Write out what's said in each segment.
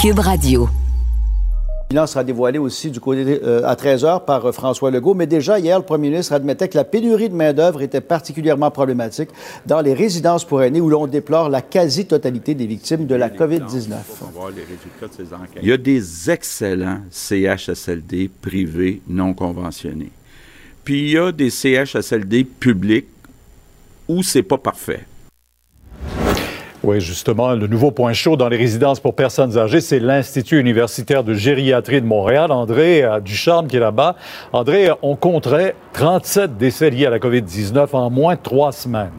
Cube Radio. Le bilan sera dévoilé aussi du côté euh, à 13 h par euh, François Legault. Mais déjà, hier, le premier ministre admettait que la pénurie de main-d'œuvre était particulièrement problématique dans les résidences pour aînés où l'on déplore la quasi-totalité des victimes de la COVID-19. Il y a des excellents CHSLD privés non conventionnés. Puis il y a des CHSLD publics où c'est pas parfait. Oui, justement, le nouveau point chaud dans les résidences pour personnes âgées, c'est l'Institut universitaire de gériatrie de Montréal. André Ducharme qui est là-bas. André, on compterait 37 décès liés à la COVID-19 en moins trois semaines.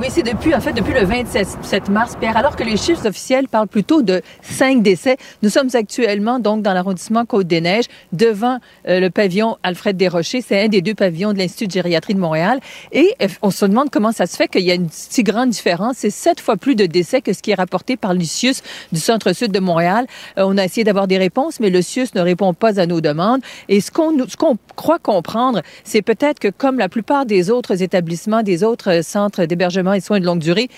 Oui, c'est depuis, en fait, depuis le 27 mars, Pierre, alors que les chiffres officiels parlent plutôt de cinq décès. Nous sommes actuellement, donc, dans l'arrondissement Côte-des-Neiges, devant euh, le pavillon Alfred Desrochers. C'est un des deux pavillons de l'Institut de gériatrie de Montréal. Et euh, on se demande comment ça se fait qu'il y a une si grande différence. C'est sept fois plus de décès que ce qui est rapporté par l'ICIUS du centre-sud de Montréal. Euh, on a essayé d'avoir des réponses, mais le CIUS ne répond pas à nos demandes. Et ce qu'on croit comprendre, c'est peut-être que comme la plupart des autres établissements, des autres centres d'hébergement et soins de longue durée,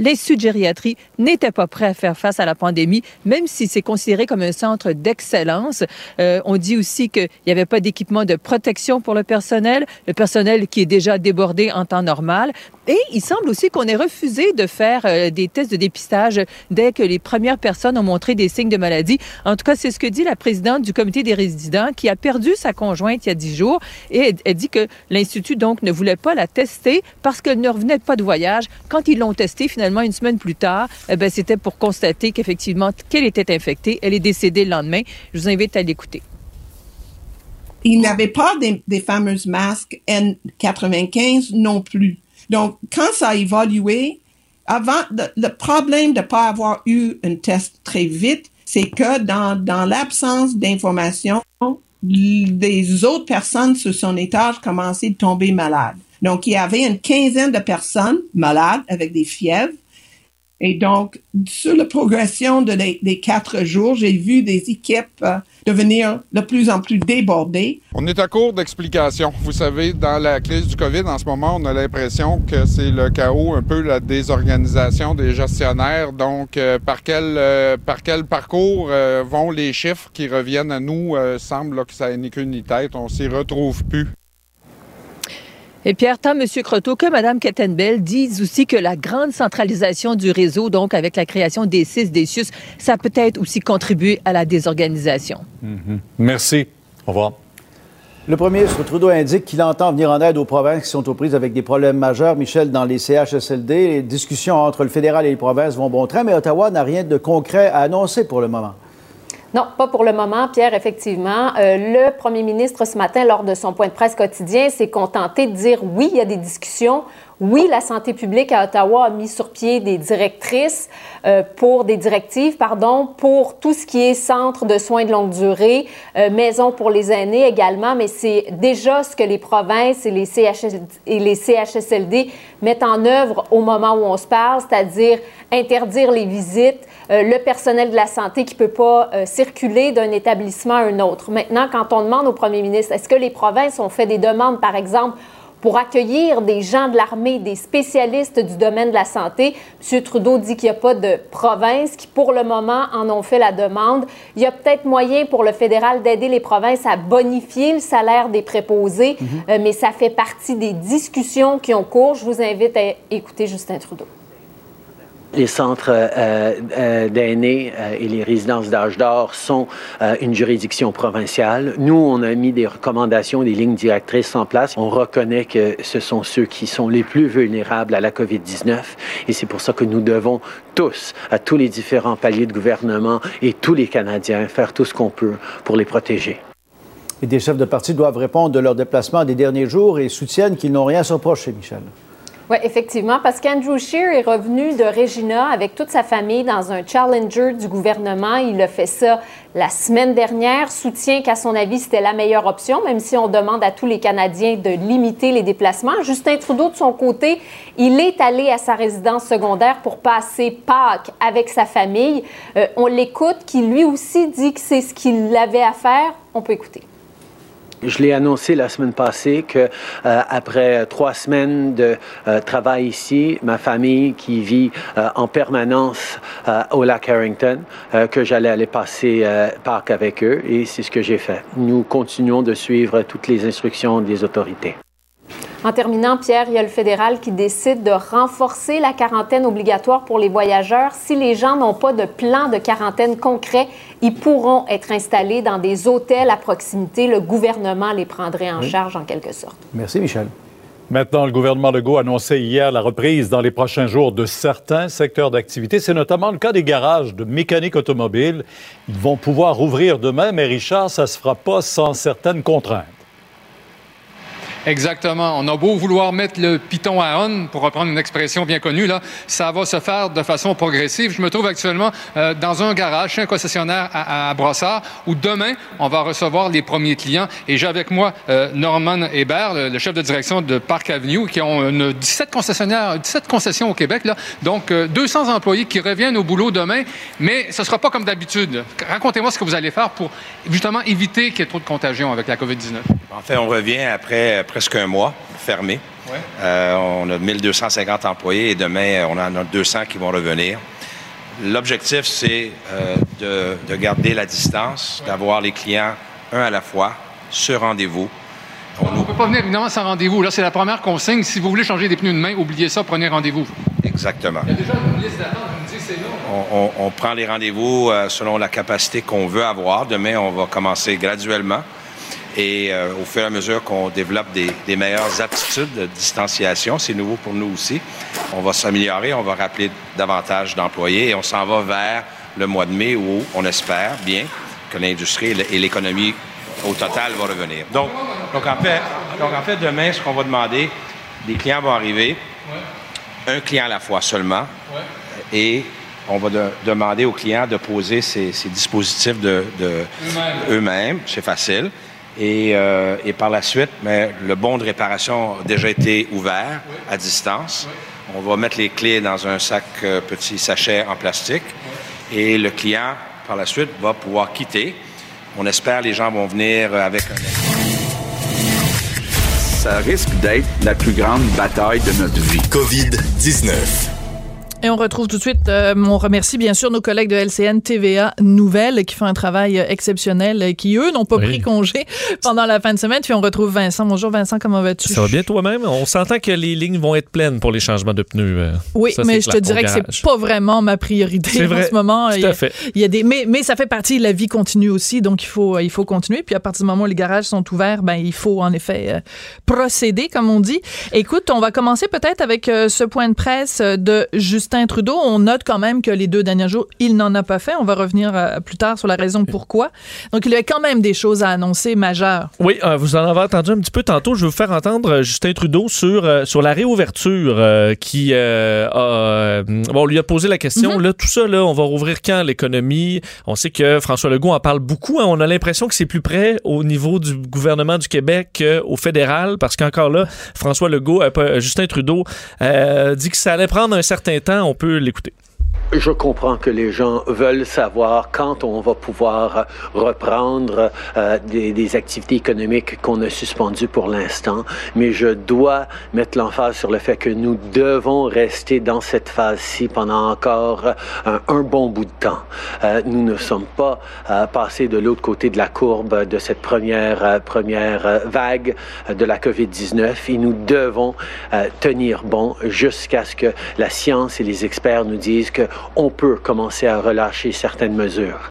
l'Institut de gériatrie n'était pas prêt à faire face à la pandémie, même si c'est considéré comme un centre d'excellence. Euh, on dit aussi qu'il n'y avait pas d'équipement de protection pour le personnel, le personnel qui est déjà débordé en temps normal. Et il semble aussi qu'on ait refusé de faire euh, des tests de dépistage dès que les premières personnes ont montré des signes de maladie. En tout cas, c'est ce que dit la présidente du comité des résidents qui a perdu sa conjointe il y a dix jours et elle, dit que l'Institut, donc, ne voulait pas la tester parce qu'elle ne revenait pas de voyage. Quand ils l'ont testée, finalement, une semaine plus tard, eh ben, c'était pour constater qu'effectivement, qu'elle était infectée. Elle est décédée le lendemain. Je vous invite à l'écouter. Il n'avait pas des, des fameuses masques N95 non plus. Donc, quand ça a évolué, avant, le, problème de ne pas avoir eu un test très vite, c'est que dans, dans l'absence d'information, des autres personnes sur son étage commençaient à tomber malades. Donc, il y avait une quinzaine de personnes malades avec des fièvres. Et donc, sur la progression de des quatre jours, j'ai vu des équipes euh, devenir de plus en plus débordés. On est à court d'explications. Vous savez, dans la crise du COVID, en ce moment, on a l'impression que c'est le chaos, un peu la désorganisation des gestionnaires. Donc, euh, par, quel, euh, par quel parcours vont les chiffres qui reviennent à nous? semble que ça n'est qu'une tête. On s'y retrouve plus. Et Pierre, tant M. Croteau que Mme Kettenbell disent aussi que la grande centralisation du réseau, donc avec la création des CIS, des CIUS, ça peut-être aussi contribué à la désorganisation. Mm-hmm. Merci. Au revoir. Le premier ministre Trudeau indique qu'il entend venir en aide aux provinces qui sont aux prises avec des problèmes majeurs. Michel, dans les CHSLD, les discussions entre le fédéral et les provinces vont bon train, mais Ottawa n'a rien de concret à annoncer pour le moment. Non, pas pour le moment, Pierre, effectivement. Euh, le premier ministre, ce matin, lors de son point de presse quotidien, s'est contenté de dire oui, il y a des discussions. Oui, la santé publique à Ottawa a mis sur pied des directrices euh, pour des directives, pardon, pour tout ce qui est centre de soins de longue durée, euh, maison pour les aînés également, mais c'est déjà ce que les provinces et les, et les CHSLD mettent en œuvre au moment où on se parle, c'est-à-dire interdire les visites, le personnel de la santé qui ne peut pas euh, circuler d'un établissement à un autre. Maintenant, quand on demande au premier ministre, est-ce que les provinces ont fait des demandes, par exemple, pour accueillir des gens de l'armée, des spécialistes du domaine de la santé? M. Trudeau dit qu'il n'y a pas de provinces qui, pour le moment, en ont fait la demande. Il y a peut-être moyen pour le fédéral d'aider les provinces à bonifier le salaire des préposés, mhm. euh, mais ça fait partie des discussions qui ont cours. Je vous invite à écouter Justin Trudeau. Les centres euh, euh, d'aînés euh, et les résidences d'âge d'or sont une juridiction provinciale. Nous, on a mis des recommandations, des lignes directrices en place. On reconnaît que ce sont ceux qui sont les plus vulnérables à la COVID-19 et c'est pour ça que nous devons tous, à tous les différents paliers de gouvernement et tous les Canadiens, faire tout ce qu'on peut pour les protéger. Et des chefs de parti doivent répondre de leur déplacement des derniers jours et soutiennent qu'ils n'ont rien à se reprocher, Michel. Oui, effectivement, parce qu'Andrew Scheer est revenu de Regina avec toute sa famille dans un challenger du gouvernement. Il a fait ça la semaine dernière, soutient qu'à son avis, c'était la meilleure option, même si on demande à tous les Canadiens de limiter les déplacements. Justin Trudeau, de son côté, il est allé à sa résidence secondaire pour passer Pâques avec sa famille. Euh, on l'écoute, qui lui aussi dit que c'est ce qu'il avait à faire. On peut écouter. Je l'ai annoncé la semaine passée que euh, après trois semaines de euh, travail ici, ma famille qui vit euh, en permanence au lac Harrington, que j'allais aller passer parc avec eux et c'est ce que j'ai fait. Nous continuons de suivre toutes les instructions des autorités. En terminant, Pierre, il y a le fédéral qui décide de renforcer la quarantaine obligatoire pour les voyageurs. Si les gens n'ont pas de plan de quarantaine concret, ils pourront être installés dans des hôtels à proximité. Le gouvernement les prendrait en charge en quelque sorte. Merci, Michel. Maintenant, le gouvernement Legault a annoncé hier la reprise dans les prochains jours de certains secteurs d'activité. C'est notamment le cas des garages de mécanique automobile. Ils vont pouvoir rouvrir demain, mais Richard, ça ne se fera pas sans certaines contraintes. Exactement. On a beau vouloir mettre le piton à on, pour reprendre une expression bien connue, là, ça va se faire de façon progressive. Je me trouve actuellement euh, dans un garage, chez un concessionnaire à, Brossard, où demain, on va recevoir les premiers clients. Et j'ai avec moi euh, Norman Hébert, le, chef de direction de Park Avenue, qui ont une 17 concessionnaires, 17 concessions au Québec, là. Donc, 200 euh, employés qui reviennent au boulot demain, mais ce ne sera pas comme d'habitude. Racontez-moi ce que vous allez faire pour justement éviter qu'il y ait trop de contagion avec la COVID-19. En fait, on revient après presque un mois fermé. Euh, on a 1250 employés et demain, on en a 200 qui vont revenir. L'objectif, c'est euh, de, garder la distance, d'avoir les clients un à la fois, ce rendez-vous. On ne peut pas venir évidemment sans rendez-vous. Là, c'est la première consigne. Si vous voulez changer des pneus de main, oubliez ça, prenez rendez-vous. Exactement. Il y a déjà une liste d'attente, vous me dites c'est long. On, prend les rendez-vous euh, selon la capacité qu'on veut avoir. Demain, on va commencer graduellement. Et euh, au fur et à mesure qu'on développe des, meilleures aptitudes de distanciation, c'est nouveau pour nous aussi, on va s'améliorer, on va rappeler davantage d'employés et on s'en va vers le mois de mai où on espère bien que l'industrie et l'économie au total vont revenir. Donc, donc, en fait, donc en fait, demain, ce qu'on va demander, des clients vont arriver, un client à la fois seulement, et on va demander aux clients de poser ces, dispositifs de, eux-mêmes. C'est facile. Euh, et, par la suite, mais le bon de réparation a déjà été ouvert à distance. On va mettre les clés dans un sac euh, petit sachet en plastique et le client, par la suite, va pouvoir quitter. On espère que les gens vont venir avec un ça risque d'être la plus grande bataille de notre vie. COVID-19. Et on retrouve tout de suite, euh, on remercie bien sûr nos collègues de LCN TVA Nouvelles qui font un travail exceptionnel et qui, eux, n'ont pas pris congé pendant la fin de semaine. Puis on retrouve Vincent. Bonjour Vincent, comment vas-tu? Ça va bien toi-même? On s'entend que les lignes vont être pleines pour les changements de pneus. Euh. Oui, mais je te dirais que c'est pas vraiment ma priorité en ce moment. Tout à fait. Il y a des, mais, mais ça fait partie de la vie continue aussi, donc il faut, il faut continuer. Puis à partir du moment où les garages sont ouverts, ben, il faut en effet euh, procéder, comme on dit. Écoute, on va commencer peut-être avec ce point de presse de Justin Justin Trudeau, on note quand même que les deux derniers jours, il n'en a pas fait. On va revenir euh, plus tard sur la raison pourquoi. Donc, il y a quand même des choses à annoncer majeures. Oui, euh, vous en avez entendu un petit peu tantôt. Je vais vous faire entendre euh, Justin Trudeau sur, sur la réouverture qui a... Bon, on lui a posé la question. Mhm. Là, tout ça, là, on va rouvrir quand l'économie? On sait que François Legault en parle beaucoup. Hein. On a l'impression que c'est plus près au niveau du gouvernement du Québec qu'au fédéral parce qu'encore là, François Legault, Justin Trudeau dit que ça allait prendre un certain temps on peut l'écouter. Je comprends que les gens veulent savoir quand on va pouvoir reprendre euh, des, activités économiques qu'on a suspendues pour l'instant, mais je dois mettre l'emphase sur le fait que nous devons rester dans cette phase-ci pendant encore un, bon bout de temps. Euh, nous ne sommes pas euh, passés de l'autre côté de la courbe de cette première, première vague de la COVID-19 et nous devons tenir bon jusqu'à ce que la science et les experts nous disent que on peut commencer à relâcher certaines mesures.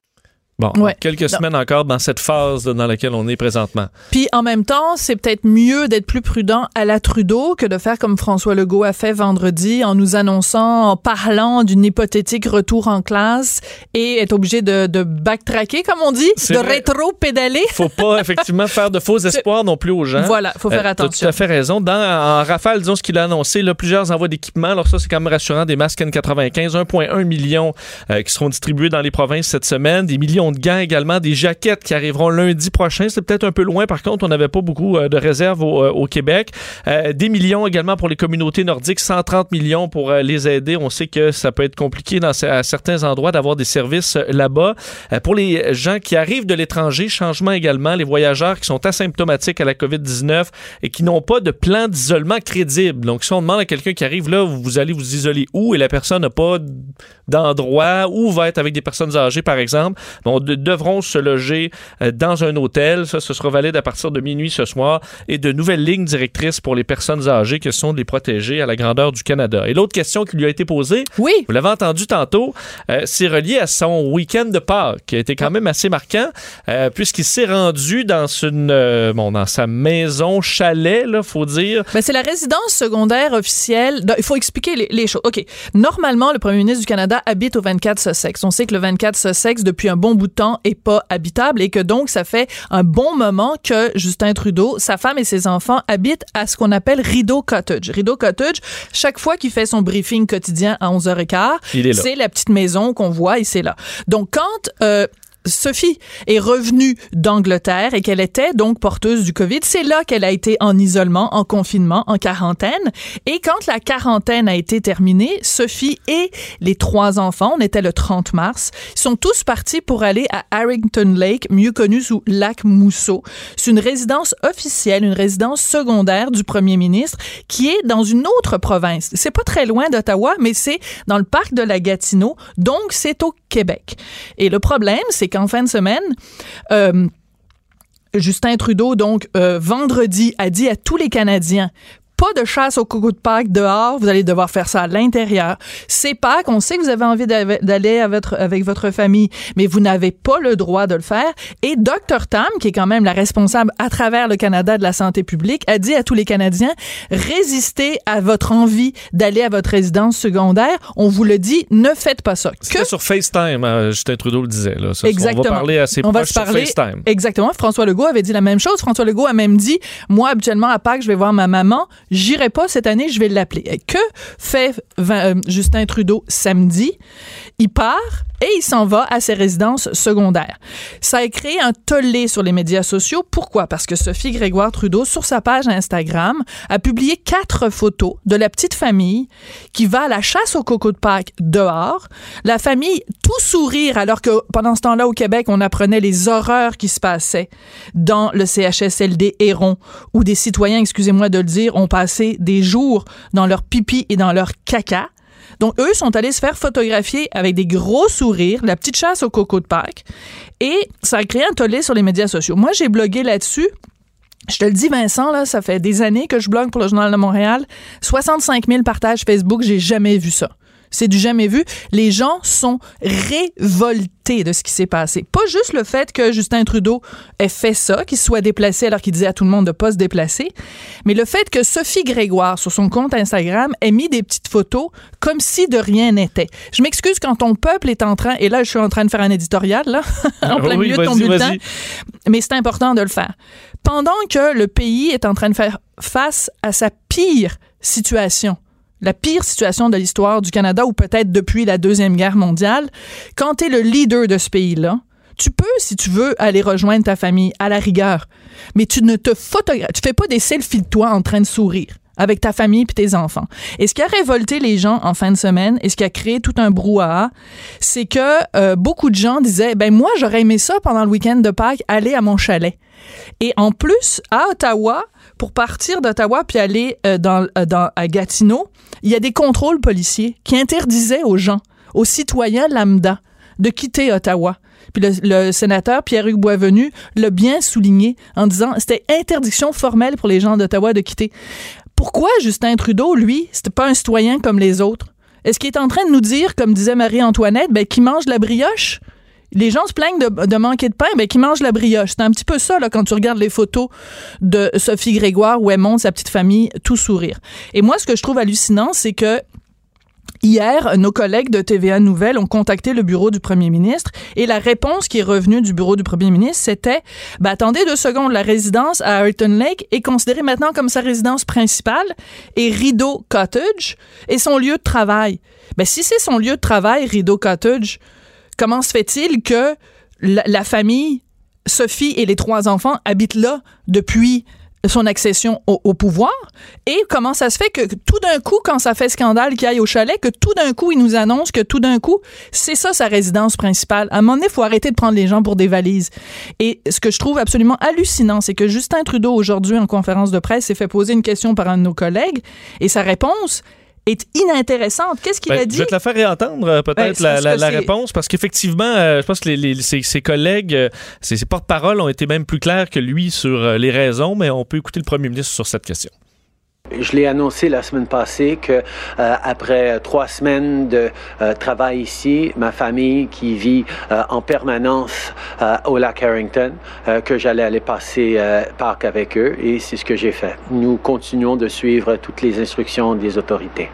Bon, quelques semaines encore dans cette phase dans laquelle on est présentement. Puis en même temps, c'est peut-être mieux d'être plus prudent à la Trudeau que de faire comme François Legault a fait vendredi en nous annonçant, en parlant d'une hypothétique retour en classe et être obligé de, de backtracker, comme on dit, de rétro-pédaler. Faut pas effectivement faire de faux espoirs non plus aux gens. Voilà, faut faire attention. Euh, tu as tout à fait raison. Dans, en rafale, disons ce qu'il a annoncé, là, plusieurs envois d'équipements. Alors ça, c'est quand même rassurant. Des masques N95, 1,1 million euh, qui seront distribués dans les provinces cette semaine, des millions de gants également, des jaquettes qui arriveront lundi prochain. C'est peut-être un peu loin, par contre, on n'avait pas beaucoup de réserves au, Québec. des millions également pour les communautés nordiques, 130 millions pour les aider. On sait que ça peut être compliqué dans, à certains endroits d'avoir des services là-bas. pour les gens qui arrivent de l'étranger, changement également, les voyageurs qui sont asymptomatiques à la COVID-19 et qui n'ont pas de plan d'isolement crédible. Donc, si on demande à quelqu'un qui arrive là, vous allez vous isoler où? Et la personne n'a pas d'endroit où va être avec des personnes âgées, par exemple, bon, devront se loger euh, dans un hôtel. Ça, ce sera valide à partir de minuit ce soir et de nouvelles lignes directrices pour les personnes âgées qui sont de les protéger à la grandeur du Canada. Et l'autre question qui lui a été posée, oui. vous l'avez entendu tantôt, euh, c'est relié à son week-end de Pâques, qui a été quand même assez marquant, euh, puisqu'il s'est rendu dans une, bon, dans sa maison chalet, là, faut dire. Ben, c'est la résidence secondaire officielle. Il faut expliquer les, les choses. OK. Normalement, le premier ministre du Canada habite au 24 Sussex. On sait que le 24 Sussex, depuis un bon bout temps, est pas habitable et que donc, ça fait un bon moment que Justin Trudeau, sa femme et ses enfants habitent à ce qu'on appelle Rideau Cottage. Rideau Cottage, chaque fois qu'il fait son briefing quotidien à 11h15, c'est la petite maison qu'on voit et c'est là. Donc, quand euh, Sophie est revenue d'Angleterre et qu'elle était donc porteuse du COVID. C'est là qu'elle a été en isolement, en confinement, en quarantaine. Et quand la quarantaine a été terminée, Sophie et les trois enfants, on était le 30 mars, sont tous partis pour aller à Harrington Lake, mieux connu sous Lac Mousseau. C'est une résidence officielle, une résidence secondaire du premier ministre qui est dans une autre province. C'est pas très loin d'Ottawa, mais c'est dans le parc de la Gatineau, donc c'est au Québec. Et le problème, c'est qu'en fin de semaine, euh, Justin Trudeau, donc, euh, vendredi, a dit à tous les Canadiens, pas de chasse au coco de Pâques dehors, vous allez devoir faire ça à l'intérieur. C'est Pâques, on sait que vous avez envie d'aller avec votre famille, mais vous n'avez pas le droit de le faire. Et Dr Tam, qui est quand même la responsable à travers le Canada de la santé publique, a dit à tous les Canadiens, résistez à votre envie d'aller à votre résidence secondaire. On vous le dit, ne faites pas ça. Que sur FaceTime, hein, Justin Trudeau le disait. Là. Exactement. On va parler assez on va se parler, sur FaceTime. Exactement. François Legault avait dit la même chose. François Legault a même dit, moi, habituellement, à Pâques, je vais voir ma maman J'irai pas cette année, je vais l'appeler. Que fait euh, Justin Trudeau samedi? Il part et il s'en va à ses résidences secondaires. Ça a créé un tollé sur les médias sociaux. Pourquoi? Parce que Sophie Grégoire Trudeau, sur sa page Instagram, a publié quatre photos de la petite famille qui va à la chasse au coco de Pâques dehors. La famille tout sourire alors que pendant ce temps-là au Québec, on apprenait les horreurs qui se passaient dans le CHSLD Héron où des citoyens, excusez-moi de le dire, ont passé des jours dans leur pipi et dans leur caca. Donc, eux sont allés se faire photographier avec des gros sourires, la petite chasse au coco de Pâques. Et ça a créé un tollé sur les médias sociaux. Moi, j'ai blogué là-dessus. Je te le dis, Vincent, là, ça fait des années que je blogue pour le Journal de Montréal. 65 000 partages Facebook, j'ai jamais vu ça. C'est du jamais vu. Les gens sont révoltés de ce qui s'est passé. Pas juste le fait que Justin Trudeau ait fait ça, qu'il soit déplacé alors qu'il disait à tout le monde de pas se déplacer, mais le fait que Sophie Grégoire, sur son compte Instagram, ait mis des petites photos comme si de rien n'était. Je m'excuse quand ton peuple est en train, et là je suis en train de faire un éditorial, là, en plein milieu de ton bulletin, mais c'est important de le faire. Pendant que le pays est en train de faire face à sa pire situation, la pire situation de l'histoire du Canada, ou peut-être depuis la Deuxième Guerre mondiale, quand tu es le leader de ce pays-là, tu peux, si tu veux, aller rejoindre ta famille, à la rigueur, mais tu ne te photographes, tu fais pas des selfies de toi en train de sourire avec ta famille et tes enfants. Et ce qui a révolté les gens en fin de semaine et ce qui a créé tout un brouhaha, c'est que euh, beaucoup de gens disaient, ben moi j'aurais aimé ça pendant le week-end de Pâques aller à mon chalet. Et en plus, à Ottawa, pour partir d'Ottawa puis aller euh, euh, à Gatineau, il y a des contrôles policiers qui interdisaient aux gens, aux citoyens lambda, de quitter Ottawa. Puis le, sénateur Pierre-Hugues Boisvenu l'a bien souligné en disant c'était interdiction formelle pour les gens d'Ottawa de quitter. Pourquoi Justin Trudeau, lui, c'était pas un citoyen comme les autres? Est-ce qu'il est en train de nous dire, comme disait Marie-Antoinette, ben, qu'il mange la brioche? Les gens se plaignent de, manquer de pain, mais qui mangent la brioche. C'est un petit peu ça, là, quand tu regardes les photos de Sophie Grégoire où elle sa petite famille tout sourire. Et moi, ce que je trouve hallucinant, c'est que Hier, nos collègues de TVA Nouvelles ont contacté le bureau du premier ministre et la réponse qui est revenue du bureau du premier ministre, c'était ben, attendez deux secondes, la résidence à Ayrton Lake est considérée maintenant comme sa résidence principale et Rideau Cottage est son lieu de travail. Ben, si c'est son lieu de travail, Rideau Cottage, comment se fait-il que la, famille, Sophie et les trois enfants habitent là depuis son accession au, au, pouvoir? Et comment ça se fait que tout d'un coup quand ça fait scandale qu'il aille au chalet que tout d'un coup il nous annonce que tout d'un coup c'est ça sa résidence principale? À un moment donné il faut arrêter de prendre les gens pour des valises. Et ce que je trouve absolument hallucinant c'est que Justin Trudeau aujourd'hui en conférence de presse s'est fait poser une question par un de nos collègues et sa réponse est inintéressante. Qu'est-ce qu'il Ben, a dit? Je vais te la faire réentendre, euh, peut-être, Ben, la, réponse, parce qu'effectivement, euh, je pense que les, les- ses, ses collègues, euh, ses, ses porte-paroles ont été même plus clairs que lui sur les raisons, mais on peut écouter le premier ministre sur cette question. Je l'ai annoncé la semaine passée que euh, après trois semaines de euh, travail ici, ma famille qui vit euh, en permanence euh, au lac Harrington, euh, que j'allais aller passer euh, Pâques avec eux et c'est ce que j'ai fait. Nous continuons de suivre toutes les instructions des autorités.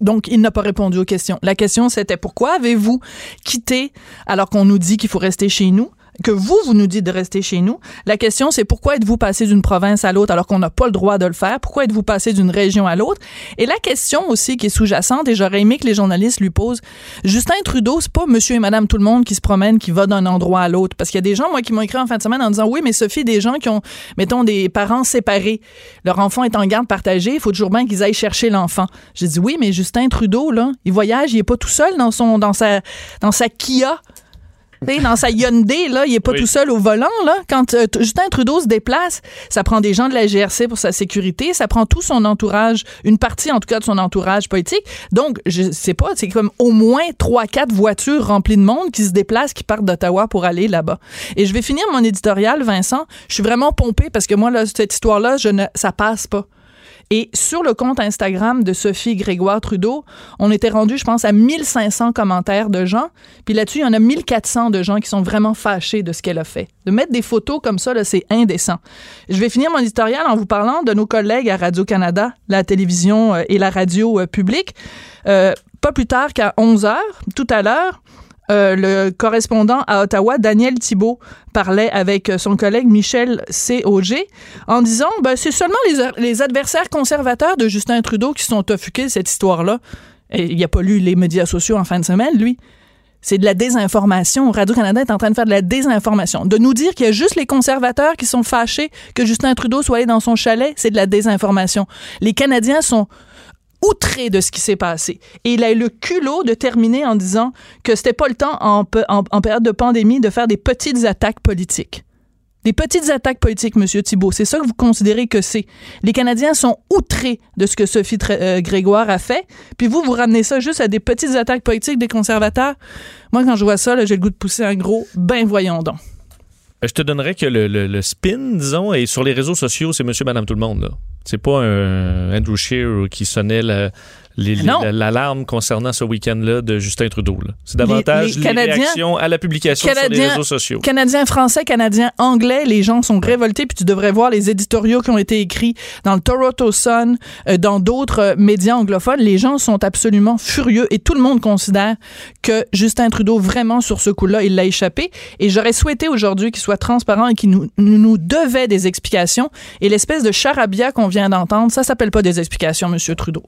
Donc, il n'a pas répondu aux questions. La question, c'était pourquoi avez-vous quitté alors qu'on nous dit qu'il faut rester chez nous? Que vous, vous nous dites de rester chez nous. La question, c'est pourquoi êtes-vous passé d'une province à l'autre alors qu'on n'a pas le droit de le faire? Pourquoi êtes-vous passé d'une région à l'autre? Et la question aussi qui est sous-jacente, et j'aurais aimé que les journalistes lui posent, Justin Trudeau, c'est pas monsieur et madame tout le monde qui se promène, qui va d'un endroit à l'autre. Parce qu'il y a des gens, moi, qui m'ont écrit en fin de semaine en disant, oui, mais Sophie, des gens qui ont, mettons, des parents séparés. Leur enfant est en garde partagée, il faut toujours bien qu'ils aillent chercher l'enfant. J'ai dit, oui, mais Justin Trudeau, là, il voyage, il est pas tout seul dans son, dans sa, dans sa Kia. T'sais, dans sa Hyundai, là, il est pas Oui. tout seul au volant. Là. Quand euh, Justin Trudeau se déplace, ça prend des gens de la GRC pour sa sécurité, ça prend tout son entourage, une partie en tout cas de son entourage politique. Donc, je sais pas, c'est comme au moins trois, quatre voitures remplies de monde qui se déplacent, qui partent d'Ottawa pour aller là-bas. Et je vais finir mon éditorial, Vincent. Je suis vraiment pompée parce que moi, là, cette histoire-là, je ne, ça passe pas. Et sur le compte Instagram de Sophie Grégoire Trudeau, on était rendu, je pense, à 1500 commentaires de gens. Puis là-dessus, il y en a 1400 de gens qui sont vraiment fâchés de ce qu'elle a fait. De mettre des photos comme ça, c'est indécent. Je vais finir mon éditorial en vous parlant de nos collègues à Radio-Canada, la télévision euh, et la radio euh, publique. Euh, pas plus tard qu'à 11 heures, tout à l'heure, euh, le correspondant à Ottawa, Daniel Thibault, parlait avec son collègue Michel C. Auger en disant ben, c'est seulement les, adversaires conservateurs de Justin Trudeau qui sont offusqués de cette histoire-là. Il n'a pas lu les médias sociaux en fin de semaine, lui. C'est de la désinformation. Radio-Canada est en train de faire de la désinformation. De nous dire qu'il y a juste les conservateurs qui sont fâchés que Justin Trudeau soit allé dans son chalet, c'est de la désinformation. Les Canadiens sont outré de ce qui s'est passé. Et il a eu le culot de terminer en disant que c'était pas le temps en, période de pandémie de faire des petites attaques politiques. Des petites attaques politiques, Monsieur Thibault, c'est ça que vous considérez que c'est. Les Canadiens sont outrés de ce que Sophie euh, Grégoire a fait, puis vous, vous ramenez ça juste à des petites attaques politiques des conservateurs. Moi, quand je vois ça, j'ai le goût de pousser un gros « ben voyons donc ». Je te donnerais que le, le- le spin, disons, et sur les réseaux sociaux, c'est monsieur, madame, tout le monde. là. C'est pas un Andrew Scheer qui sonnait la- l'alarme concernant ce week-end-là de Justin Trudeau. C'est davantage les réactions à la publication sur les réseaux sociaux. Canadiens français, Canadiens anglais, les gens sont révoltés, puis tu devrais voir les éditoriaux qui ont été écrits dans le Toronto Sun, euh, dans d'autres euh, médias anglophones. Les gens sont absolument furieux et tout le monde considère que Justin Trudeau, vraiment, sur ce coup-là, il l'a échappé. Et j'aurais souhaité aujourd'hui qu'il soit transparent et qu'il nous, nous, nous devait des explications. Et l'espèce de charabia qu'on vient d'entendre, ça s'appelle pas des explications, Monsieur Trudeau.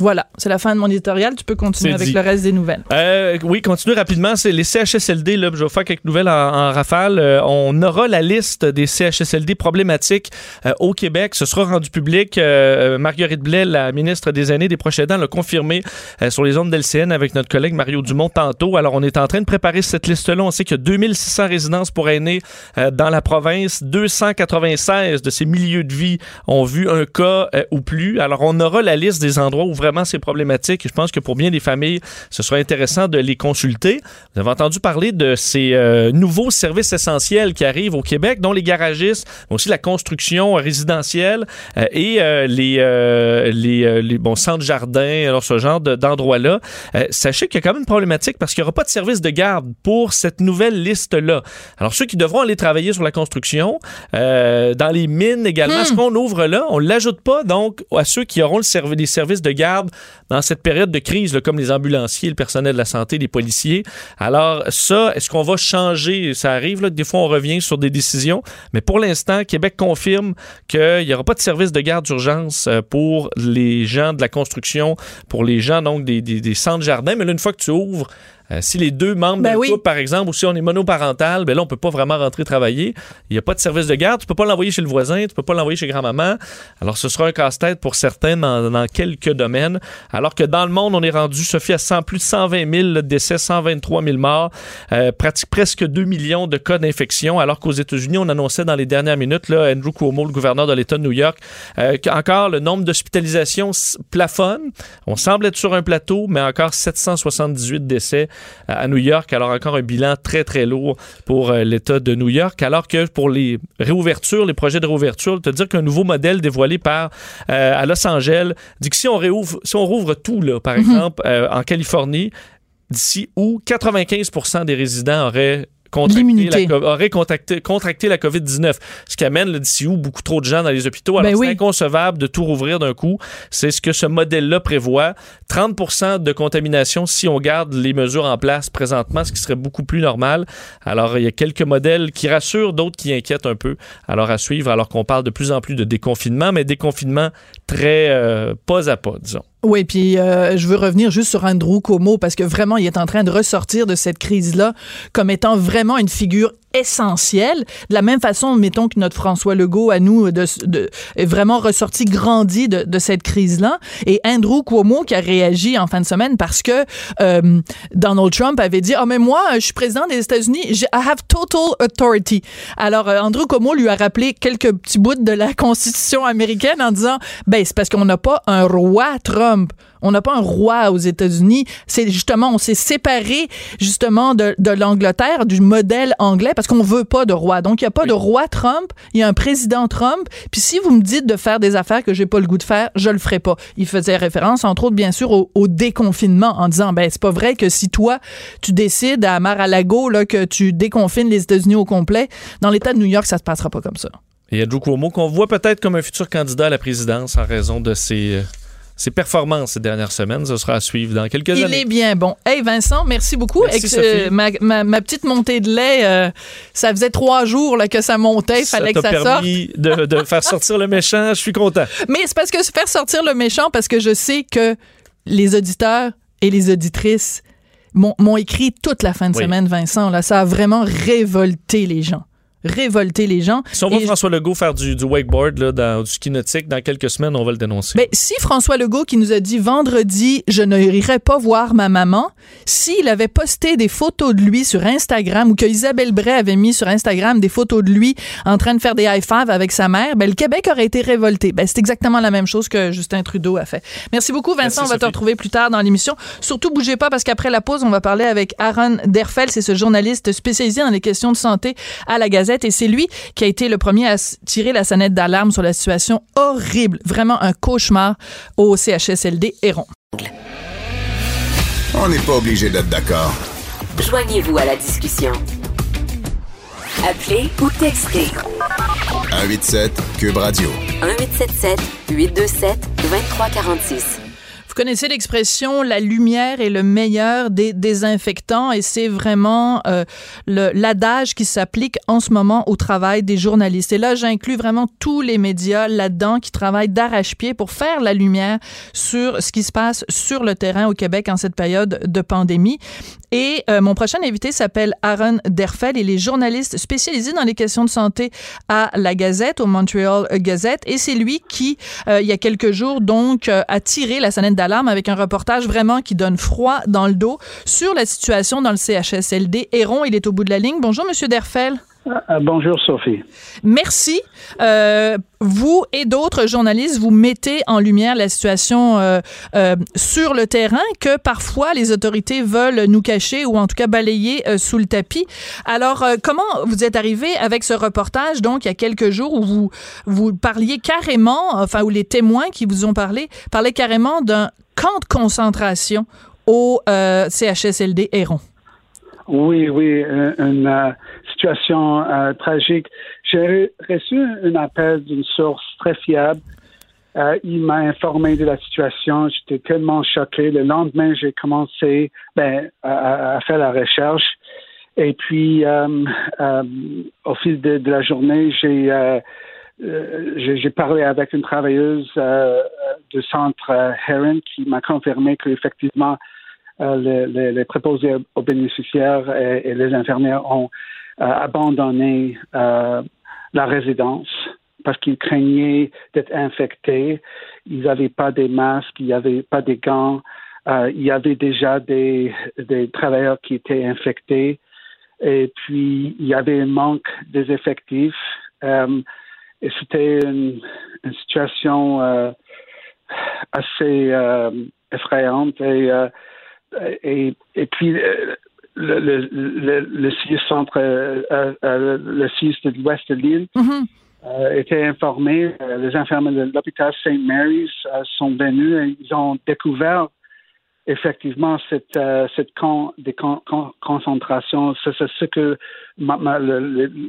Voilà, c'est la fin de mon éditorial. Tu peux continuer avec dit. le reste des nouvelles. Euh, oui, continue rapidement. C'est les CHSLD. Là, je vais faire quelques nouvelles en, en rafale. Euh, on aura la liste des CHSLD problématiques euh, au Québec. Ce sera rendu public. Marguerite Blais, la ministre des Aînés, des Proches aidants, l'a confirmé sur les ondes d'LCN avec notre collègue Mario Dumont tantôt. Alors, on est en train de préparer cette liste-là. On sait qu'il y a 2600 résidences pour aînés dans la province. 296 de ces milieux de vie ont vu un cas ou plus. Alors, on aura la liste des endroits où vraiment c'est problématique. Et je pense que pour bien des familles, ce sera intéressant de les consulter. Vous avez entendu parler de ces euh, nouveaux services essentiels qui arrivent au Québec, dont les garagistes, mais aussi la construction résidentielle euh, et euh, les, les, les bon, centres jardins, alors ce genre de- d'endroits-là. Sachez qu'il y a quand même une problématique parce qu'il n'y aura pas de service de garde pour cette nouvelle liste-là. Alors, ceux qui devront aller travailler sur la construction, dans les mines également, ce qu'on ouvre là, on ne l'ajoute pas donc à ceux qui auront le les services de garde dans cette période de crise, comme les ambulanciers, le personnel de la santé, les policiers. Alors, ça, est-ce qu'on va changer? Ça arrive, des fois, on revient sur des décisions, mais pour l'instant, Québec confirme qu'il n'y aura pas de service de garde d'urgence euh, pour les gens de la construction, pour les gens donc des, des- des centres jardins. Mais là, une fois que tu ouvres, Euh, si les deux membres Ben d'un oui. couple, par exemple, ou si on est monoparental, ben là, on peut pas vraiment rentrer travailler. Il n'y a pas de service de garde. Tu peux pas l'envoyer chez le voisin, tu peux pas l'envoyer chez grand-maman. Alors, ce sera un casse-tête pour certains dans, dans quelques domaines. Alors que dans le monde, on est rendu, Sophie, à 100, plus de 120 000 décès, 123 000 morts, euh, pratique presque 2 millions de cas d'infection, alors qu'aux États-Unis, on annonçait dans les dernières minutes, là, Andrew Cuomo, le gouverneur de l'État de New York, euh, qu'encore le nombre d'hospitalisations plafonne. On semble être sur un plateau, mais encore 778 décès à New York. Alors encore un bilan très, très lourd pour euh, l'État de New York. Alors que pour les réouvertures, les projets de réouverture, te dire qu'un nouveau modèle dévoilé par euh, à Los Angeles dit que si on réouvre, si on rouvre tout, là, par exemple, euh, en Californie, d'ici où 95% des résidents auraient contracté la, contacté- contracté la COVID-19. Ce qui amène d'ici où beaucoup trop de gens dans les hôpitaux. Alors, Ben c'est oui. inconcevable de tout rouvrir d'un coup. C'est ce que ce modèle-là prévoit. 30% de contamination si on garde les mesures en place présentement, ce qui serait beaucoup plus normal. Alors, il y a quelques modèles qui rassurent, d'autres qui inquiètent un peu. Alors, à suivre, alors qu'on parle de plus en plus de déconfinement, mais déconfinement très euh, pas à pas, disons. Oui, puis euh, je veux revenir juste sur Andrew Cuomo parce que vraiment, il est en train de ressortir de cette crise-là comme étant vraiment une figure essentielle. De la même façon, mettons que notre François Legault, à nous, est vraiment ressorti, grandi de, cette crise-là. Et Andrew Cuomo qui a réagi en fin de semaine parce que euh, Donald Trump avait dit « Ah, mais moi, je suis président des États-Unis, I have total authority. » Alors, euh, Andrew Cuomo lui a rappelé quelques petits bouts de la Constitution américaine en disant « Ben, c'est parce qu'on n'a pas un roi Trump. » On n'a pas un roi aux États-Unis. C'est justement, on s'est séparé justement de, de l'Angleterre, du modèle anglais, parce qu'on veut pas de roi. Donc, il n'y a pas de roi Trump, il y a un président Trump. Puis si vous me dites de faire des affaires que j'ai pas le goût de faire, je le ferai pas. Il faisait référence, entre autres, bien sûr, au, au déconfinement, en disant, ben, c'est pas vrai que si toi, tu décides à Mar-a-Lago, là, que tu déconfines les États-Unis au complet, dans l'État de New York, ça se passera pas comme ça. Et Andrew Cuomo, qu'on voit peut-être comme un futur candidat à la présidence en raison de ses, euh, ses performances ces dernières semaines. Ce sera à suivre dans quelques Il années. est bien bon. Hey Vincent, merci beaucoup. Merci, Ex- Sophie. ma, ma- ma petite montée de lait, euh, ça faisait trois jours là, que ça montait. Il Ça fallait t'a que ça sorte. permis de, de faire sortir le méchant. Je suis content. Mais c'est parce que faire sortir le méchant, parce que je sais que les auditeurs et les auditrices m'ont m'ont écrit toute la fin de Oui. semaine, Vincent. Là, ça a vraiment révolté les gens. Révolté les gens. Si on voit François Legault faire du, du wakeboard, là, dans, du ski nautique, dans quelques semaines, on va le dénoncer. Ben, si François Legault qui nous a dit vendredi, je n'irai pas voir ma maman, s'il avait posté des photos de lui sur Instagram ou que Isabelle Bray avait mis sur Instagram des photos de lui en train de faire des high five avec sa mère, ben, le Québec aurait été révolté. Ben, c'est exactement la même chose que Justin Trudeau a fait. Merci beaucoup, Vincent. Merci, on va te retrouver plus tard dans l'émission. Surtout, bougez pas parce qu'après la pause, on va parler avec Aaron Derfel. C'est ce journaliste spécialisé dans les questions de santé à la Gazette et c'est lui qui a été le premier à tirer la sonnette d'alarme sur la situation horrible, vraiment un cauchemar au CHSLD Héron. On n'est pas obligé d'être d'accord. Joignez-vous à la discussion. Appelez ou textez 187 Cube Radio. 1877 827 2346. Vous connaissez l'expression la lumière est le meilleur des désinfectants et c'est vraiment euh, l'adage qui s'applique en ce moment au travail des journalistes. Et là, j'inclus vraiment tous les médias là-dedans qui travaillent d'arrache-pied pour faire la lumière sur ce qui se passe sur le terrain au Québec en cette période de pandémie. Et euh, mon prochain invité s'appelle Aaron Derfel. Il est journaliste spécialisé dans les questions de santé à la Gazette, au Montreal Gazette. Et c'est lui qui, euh, il y a quelques jours, donc, a tiré la sonnette d'alarme avec un reportage vraiment qui donne froid dans le dos sur la situation dans le CHSLD. Héron, il est au bout de la ligne. Bonjour, Monsieur Derfel. Ah, bonjour Sophie. Merci. Euh, vous et d'autres journalistes, vous mettez en lumière la situation euh, euh, sur le terrain que parfois les autorités veulent nous cacher ou en tout cas balayer sous le tapis. Alors, comment vous êtes arrivé avec ce reportage, donc, il y a quelques jours, où vous, vous parliez carrément, enfin, où les témoins qui vous ont parlé parlaient carrément d'un camp de concentration au CHSLD Héron? Oui, oui, un- une, situation euh, tragique. J'ai reçu un appel d'une source très fiable. Euh, il m'a informé de la situation. J'étais tellement choqué. Le lendemain, j'ai commencé ben, à, faire la recherche. Et puis, euh, au fil de, la journée, j'ai parlé avec une travailleuse du centre Heron qui m'a confirmé qu'effectivement, les, les, préposés aux bénéficiaires et, les infirmières ont abandonné euh, la résidence parce qu'ils craignaient d'être infectés. Ils n'avaient pas des masques, il n'y avait pas des gants. Euh, il y avait déjà des, des travailleurs qui étaient infectés. Et puis, il y avait un manque des effectifs. Euh, et c'était une, une, situation euh, assez euh, effrayante. Et, euh, et, et, puis, euh, le, le, le, le centre, le CIS de l'ouest de l'île, mm -hmm. était informé. les infirmiers de l'hôpital St. Mary's sont venus et ils ont découvert effectivement cette euh, cette con, des con, con, concentrations c'est ce que ma, ma, le,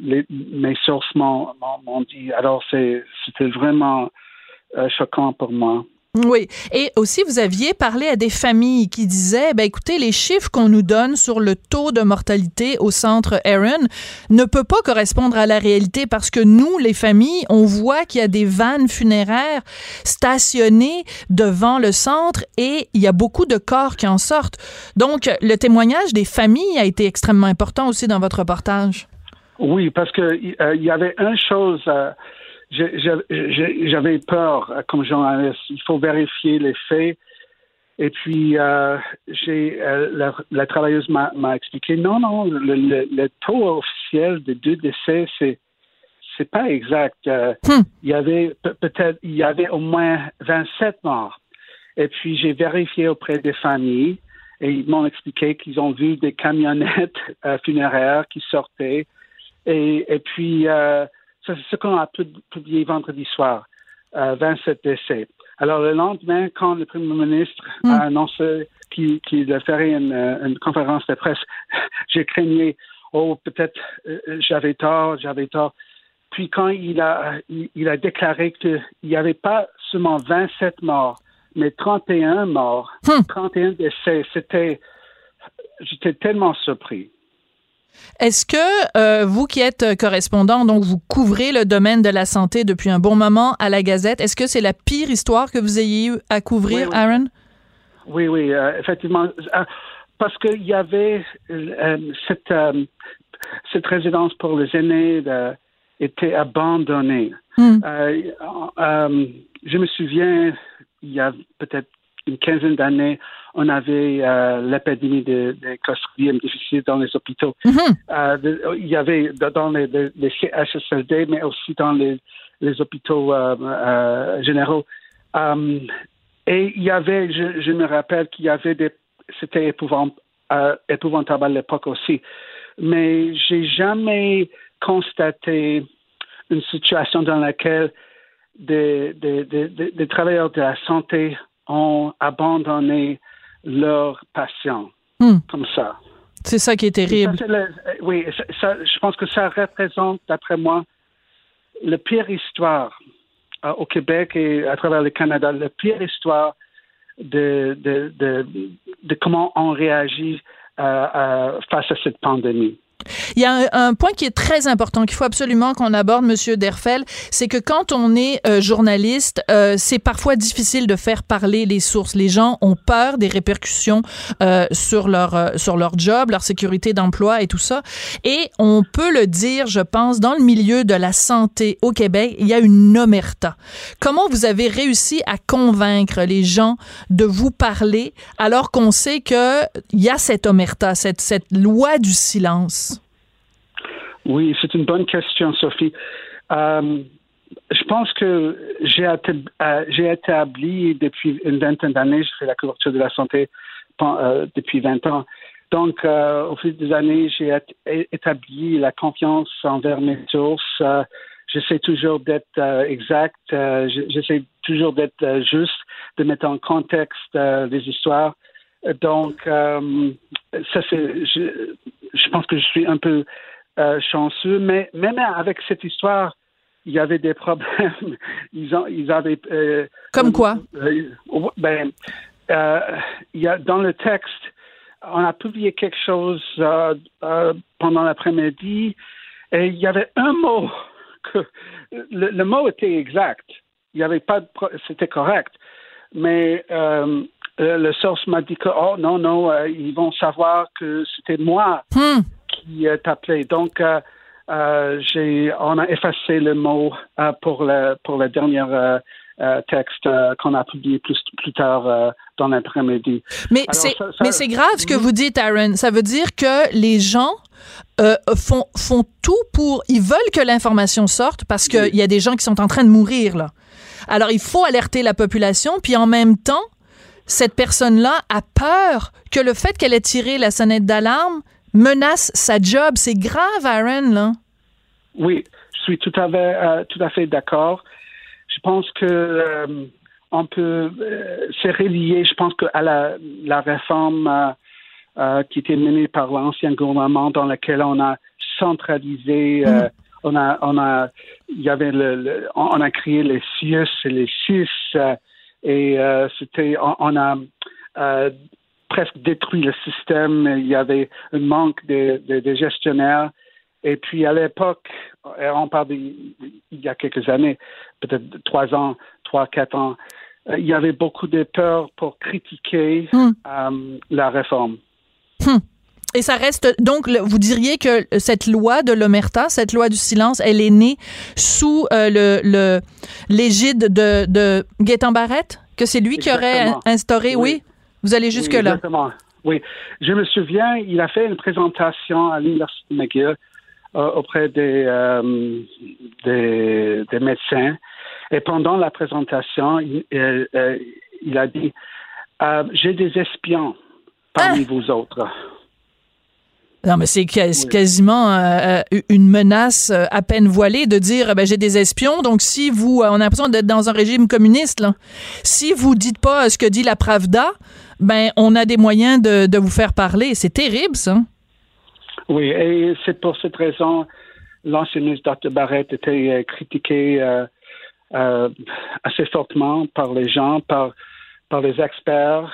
les, mes sources m'ont dit alors c'est c'était vraiment euh, choquant pour moi oui. Et aussi, vous aviez parlé à des familles qui disaient, ben écoutez, les chiffres qu'on nous donne sur le taux de mortalité au centre Aaron ne peut pas correspondre à la réalité parce que nous, les familles, on voit qu'il y a des vannes funéraires stationnées devant le centre et il y a beaucoup de corps qui en sortent. Donc, le témoignage des familles a été extrêmement important aussi dans votre reportage. Oui, parce que euh, il y avait une chose. Euh j'avais peur comme journaliste. Il faut vérifier les faits. Et puis, euh, j'ai euh, la, la, travailleuse m'a expliqué non, non, le, le, le, taux officiel de deux décès, c'est c'est pas exact. Euh, hmm. Il y avait peut-être il y avait au moins 27 morts. Et puis j'ai vérifié auprès des familles et ils m'ont expliqué qu'ils ont vu des camionnettes funéraires qui sortaient. Et, et puis c'est ce qu'on a publié vendredi soir, euh, 27 décès. Alors, le lendemain, quand le Premier ministre mm. a annoncé qu'il qu ferait une, une, conférence de presse, j'ai craigné, oh, peut-être euh, j'avais tort, j'avais tort. Puis quand il a, il, il a déclaré qu'il n'y avait pas seulement 27 morts, mais 31 morts, mm. 31 décès, c'était, j'étais tellement surpris. Est-ce que euh, vous qui êtes correspondant, donc vous couvrez le domaine de la santé depuis un bon moment à la Gazette, est-ce que c'est la pire histoire que vous ayez eu à couvrir, oui, oui. Aaron? Oui, oui, euh, effectivement. Euh, parce qu'il y avait euh, cette, cette résidence pour les aînés de, était abandonnée. Mm. je me souviens, il y a peut-être une quinzaine d'années, on avait euh, l'épidémie des de clostridium difficile dans les hôpitaux. Mm -hmm. euh, il y avait dans les, les, les, CHSLD, mais aussi dans les, les hôpitaux euh, généraux. Et il y avait, je, je me rappelle qu'il y avait des, c'était épouvant, épouvantable à l'époque aussi, mais j'ai jamais constaté une situation dans laquelle des, des, des, des travailleurs de la santé ont abandonné leurs patients hmm. comme ça. C'est ça qui est terrible. Ça, le, oui, ça, je pense que ça représente, d'après moi, la pire histoire euh, au Québec et à travers le Canada, la pire histoire de, de, de, de comment on réagit euh, euh, face à cette pandémie. Il y a un, point qui est très important qu'il faut absolument qu'on aborde, Monsieur Derfel, c'est que quand on est euh, journaliste, euh, c'est parfois difficile de faire parler les sources. Les gens ont peur des répercussions euh, sur leur sur leur job, leur sécurité d'emploi et tout ça. Et on peut le dire, je pense, dans le milieu de la santé au Québec, il y a une omerta. Comment vous avez réussi à convaincre les gens de vous parler alors qu'on sait que il y a cette omerta, cette cette loi du silence? Oui, c'est une bonne question, Sophie. Euh, je pense que j'ai euh, établi depuis une vingtaine d'années, je fais la couverture de la santé euh, depuis 20 ans. Donc, euh, au fil des années, j'ai établi la confiance envers mes sources. Euh, j'essaie toujours d'être euh, exact, j'essaie toujours d'être juste, de mettre en contexte les histoires. Donc, ça c'est, je, je pense que je suis un peu euh, chanceux, mais même avec cette histoire, il y avait des problèmes. Ils, ont, ils avaient. Euh, Comme quoi? Euh, ben, il y a, dans le texte, on a publié quelque chose pendant l'après-midi et il y avait un mot que le, le mot était exact. Il y avait pas de, c'était correct, mais le source m'a dit que, oh non, non, ils vont savoir que c'était moi Hmm. Qui euh, t'appelais. Donc, euh, euh, j'ai, on a effacé le mot pour, le, pour le dernier texte qu'on a publié plus, plus tard dans l'après-midi. Mais c'est ça- mais c'est grave ce que vous dites, Aaron. Ça veut dire que les gens euh, font font tout pour ils veulent que l'information sorte parce qu'il y a des gens qui sont en train de mourir là. Alors il faut alerter la population puis en même temps cette personne-là a peur que le fait qu'elle ait tiré la sonnette d'alarme menace sa job. C'est grave, Aaron là. Oui, je suis tout à fait, euh, tout à fait d'accord. Je pense que euh, on peut, euh, c'est relié, je pense, que à la, la réforme euh, qui était menée par l'ancien gouvernement, dans laquelle on a centralisé, euh, on a, on a, il y avait le, le- on a créé les CIUS et les CIS, et c'était, on, on a presque détruit le système. Il y avait un manque de, de, de gestionnaires. Et puis à l'époque, on parle d'il y a quelques années, peut-être trois ans, trois, quatre ans, euh, il y avait beaucoup de peur pour critiquer euh, la réforme. Hum. Et ça reste donc vous diriez que cette loi de l'omerta, cette loi du silence, elle est née sous euh, le l'égide de de Gaétan Barrette, que c'est lui qui aurait instauré, oui. Vous allez jusque Oui. Exactement. Oui, je me souviens, il a fait une présentation à l'université McGill euh, auprès des, euh, des, des médecins. Et pendant la présentation, il, euh, euh, il a dit J'ai des espions parmi vous autres. Non, mais c'est quas- quasiment euh, une menace à peine voilée de dire ben, j'ai des espions. Donc, si vous, on a l'impression d'être dans un régime communiste, là. Si vous dites pas ce que dit la Pravda, ben, on a des moyens de, de vous faire parler. C'est terrible, ça. Oui, et c'est pour cette raison l'ancien ministre Dr. Barrett était euh, critiqué euh, euh, assez fortement par les gens, par par les experts,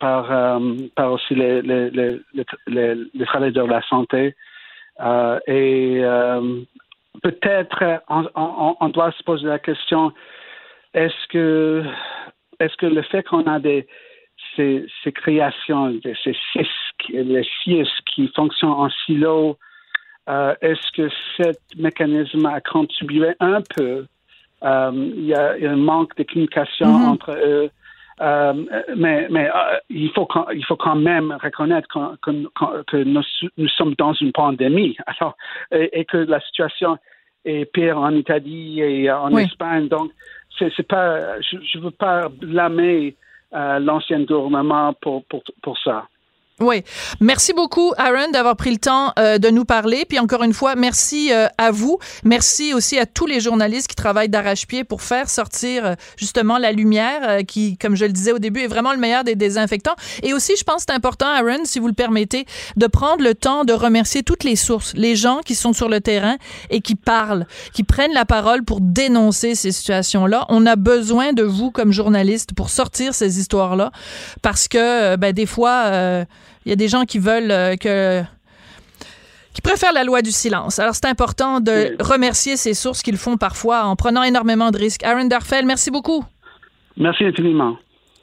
par par aussi les les, travailleurs de la santé. Et peut-être on, on doit se poser la question est-ce que est-ce que le fait qu'on a des ces, ces créations, de ces CISC, les CIS qui fonctionnent en silo, euh, est-ce que ce mécanisme a contribué un peu euh, Il y a un manque de communication Mhm. entre eux. Euh, mais mais euh, il, faut quand, il faut quand même reconnaître que nous, nous sommes dans une pandémie alors, et, et que la situation est pire en Italie et en Oui. Espagne. Donc, c'est pas, je ne veux pas blâmer l'ancien gouvernement pour, pour, pour ça. Oui. Merci beaucoup, Aaron, d'avoir pris le temps euh, de nous parler. Puis encore une fois, merci euh, à vous. Merci aussi à tous les journalistes qui travaillent d'arrache-pied pour faire sortir euh, justement la lumière, euh, qui, comme je le disais au début, est vraiment le meilleur des désinfectants. Et aussi, je pense que c'est important, Aaron, si vous le permettez, de prendre le temps de remercier toutes les sources, les gens qui sont sur le terrain et qui parlent, qui prennent la parole pour dénoncer ces situations-là. On a besoin de vous comme journalistes pour sortir ces histoires-là, parce que euh, ben, des fois, euh, il y a des gens qui veulent euh, que qui préfèrent la loi du silence. Alors, c'est important de remercier ces sources qui le font parfois en prenant énormément de risques. Aaron Darfeld, merci beaucoup. Merci infiniment.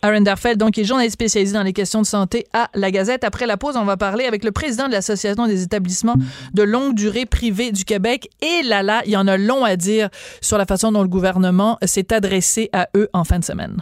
Aaron Darfeld, donc, est journaliste spécialisé dans les questions de santé à la Gazette. Après la pause, on va parler avec le président de l'Association des établissements de longue durée privés du Québec. Et là, là, il y en a long à dire sur la façon dont le gouvernement s'est adressé à eux en fin de semaine.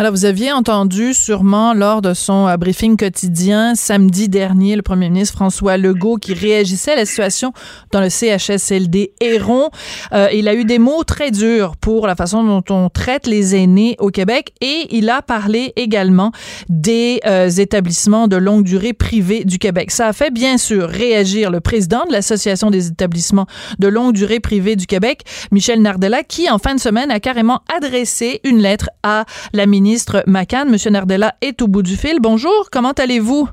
Alors, vous aviez entendu sûrement lors de son euh, briefing quotidien samedi dernier le premier ministre François Legault qui réagissait à la situation dans le CHSLD Héron. Euh, il a eu des mots très durs pour la façon dont on traite les aînés au Québec et il a parlé également des euh, établissements de longue durée privés du Québec. Ça a fait bien sûr réagir le président de l'Association des établissements de longue durée privés du Québec, Michel Nardella, qui en fin de semaine a carrément adressé une lettre à la ministre McCann. Monsieur Nardella est au bout du fil. Bonjour, comment allez-vous?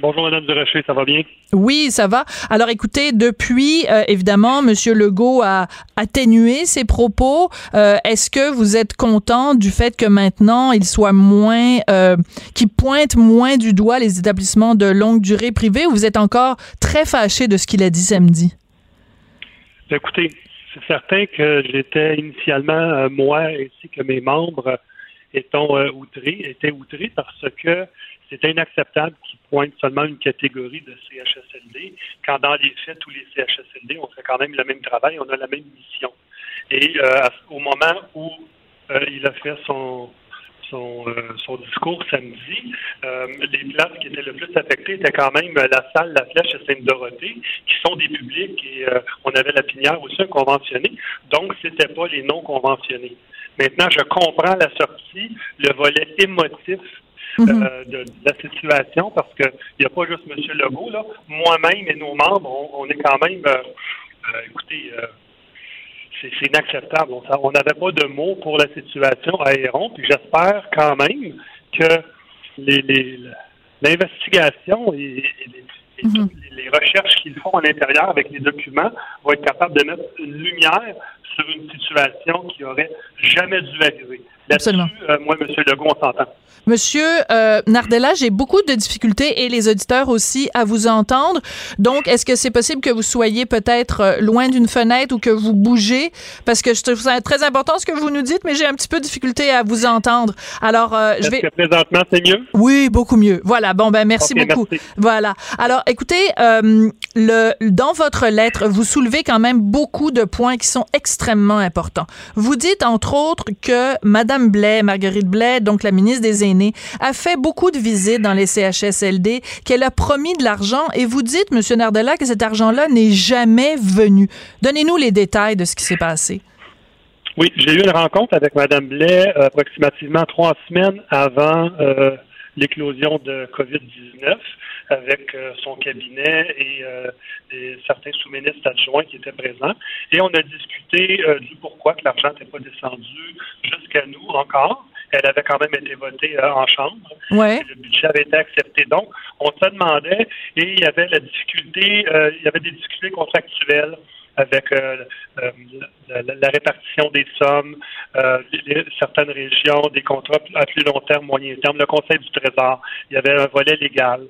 Bonjour, Madame Durocher, ça va bien? Oui, ça va. Alors, écoutez, depuis, euh, évidemment, Monsieur Legault a atténué ses propos. Euh, est-ce que vous êtes content du fait que maintenant, il soit moins, euh, qu'il pointe moins du doigt les établissements de longue durée privés? Ou vous êtes encore très fâché de ce qu'il a dit samedi? Écoutez, c'est certain que j'étais initialement, moi ainsi que mes membres, étant outrés, étaient outrés parce que c'était inacceptable qu'ils pointent seulement une catégorie de CHSLD, quand dans les faits, tous les CHSLD, on fait quand même le même travail, on a la même mission. Et euh, au moment où euh, il a fait son, son, euh, son discours samedi, les places qui étaient le plus affectées étaient quand même la salle La Flèche et Sainte-Dorothée, qui sont des publics, et on avait la pinière aussi conventionné. Donc, c'était pas les non conventionnés. Maintenant, je comprends la sortie, le volet émotif Mhm. Euh, de, la situation parce qu'il n'y a pas juste M. Legault. Là. Moi-même et nos membres, on, est quand même, euh, euh, écoutez, c'est inacceptable. On n'avait pas de mots pour la situation à Héron, puis j'espère quand même que l'investigation les, et, mhm. les, recherches qu'ils font à l'intérieur avec les documents vont être capables de mettre une lumière sur une situation qui aurait jamais dû arriver. Absolument. moi, M. Legault, on s'entend. Monsieur euh, Nardella, j'ai beaucoup de difficultés et les auditeurs aussi à vous entendre. Donc, est-ce que c'est possible que vous soyez peut-être euh, loin d'une fenêtre ou que vous bougez? Parce que je trouve ça très important ce que vous nous dites, mais j'ai un petit peu de difficulté à vous entendre. Alors, euh, je vais. Que présentement, c'est mieux? Oui, beaucoup mieux. Voilà. Bon, ben, merci beaucoup. Voilà. Alors, écoutez, euh, le, dans votre lettre, vous soulevez quand même beaucoup de points qui sont extrêmement importants. Vous dites, entre autres, que Madame Blais, Marguerite Blais, donc la ministre des Aînés, a fait beaucoup de visites dans les CHSLD, qu'elle a promis de l'argent et vous dites, M. Nardella, que cet argent-là n'est jamais venu. Donnez-nous les détails de ce qui s'est passé. Oui, j'ai eu une rencontre avec Mme Blais euh, approximativement trois semaines avant euh, l'éclosion de COVID-19 avec euh, son cabinet et, certains sous-ministres adjoints qui étaient présents. Et on a discuté du pourquoi que l'argent n'était pas descendu jusqu'à nous encore elle avait quand même été votée euh, en chambre. Le budget avait été accepté. Donc, on se demandait, et il y avait la difficulté, euh, il y avait des difficultés contractuelles avec euh, la, répartition des sommes, certaines régions, des contrats à plus long terme, moyen terme, le Conseil du Trésor. Il y avait un volet légal.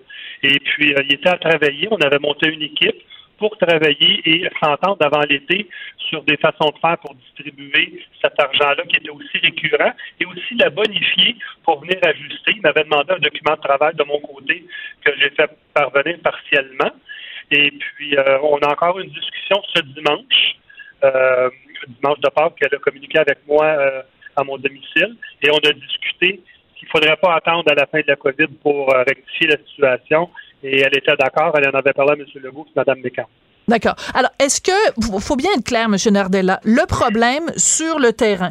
Et puis, il était à travailler. On avait monté une équipe pour travailler et s'entendre avant l'été sur des façons de faire pour distribuer cet argent-là qui était aussi récurrent et aussi la bonifier pour venir ajuster. Il m'avait demandé un document de travail de mon côté que j'ai fait parvenir partiellement. Et puis, euh, on a encore une discussion ce dimanche, euh, dimanche de Pâques, qu'elle a communiqué avec moi euh, à mon domicile. Et on a discuté qu'il ne faudrait pas attendre à la fin de la COVID pour rectifier la situation et elle était d'accord. Elle en avait parlé à M. Legault et Mme Descamps. D'accord. Alors, est-ce que, faut bien être clair, M. Nardella, le problème sur le terrain,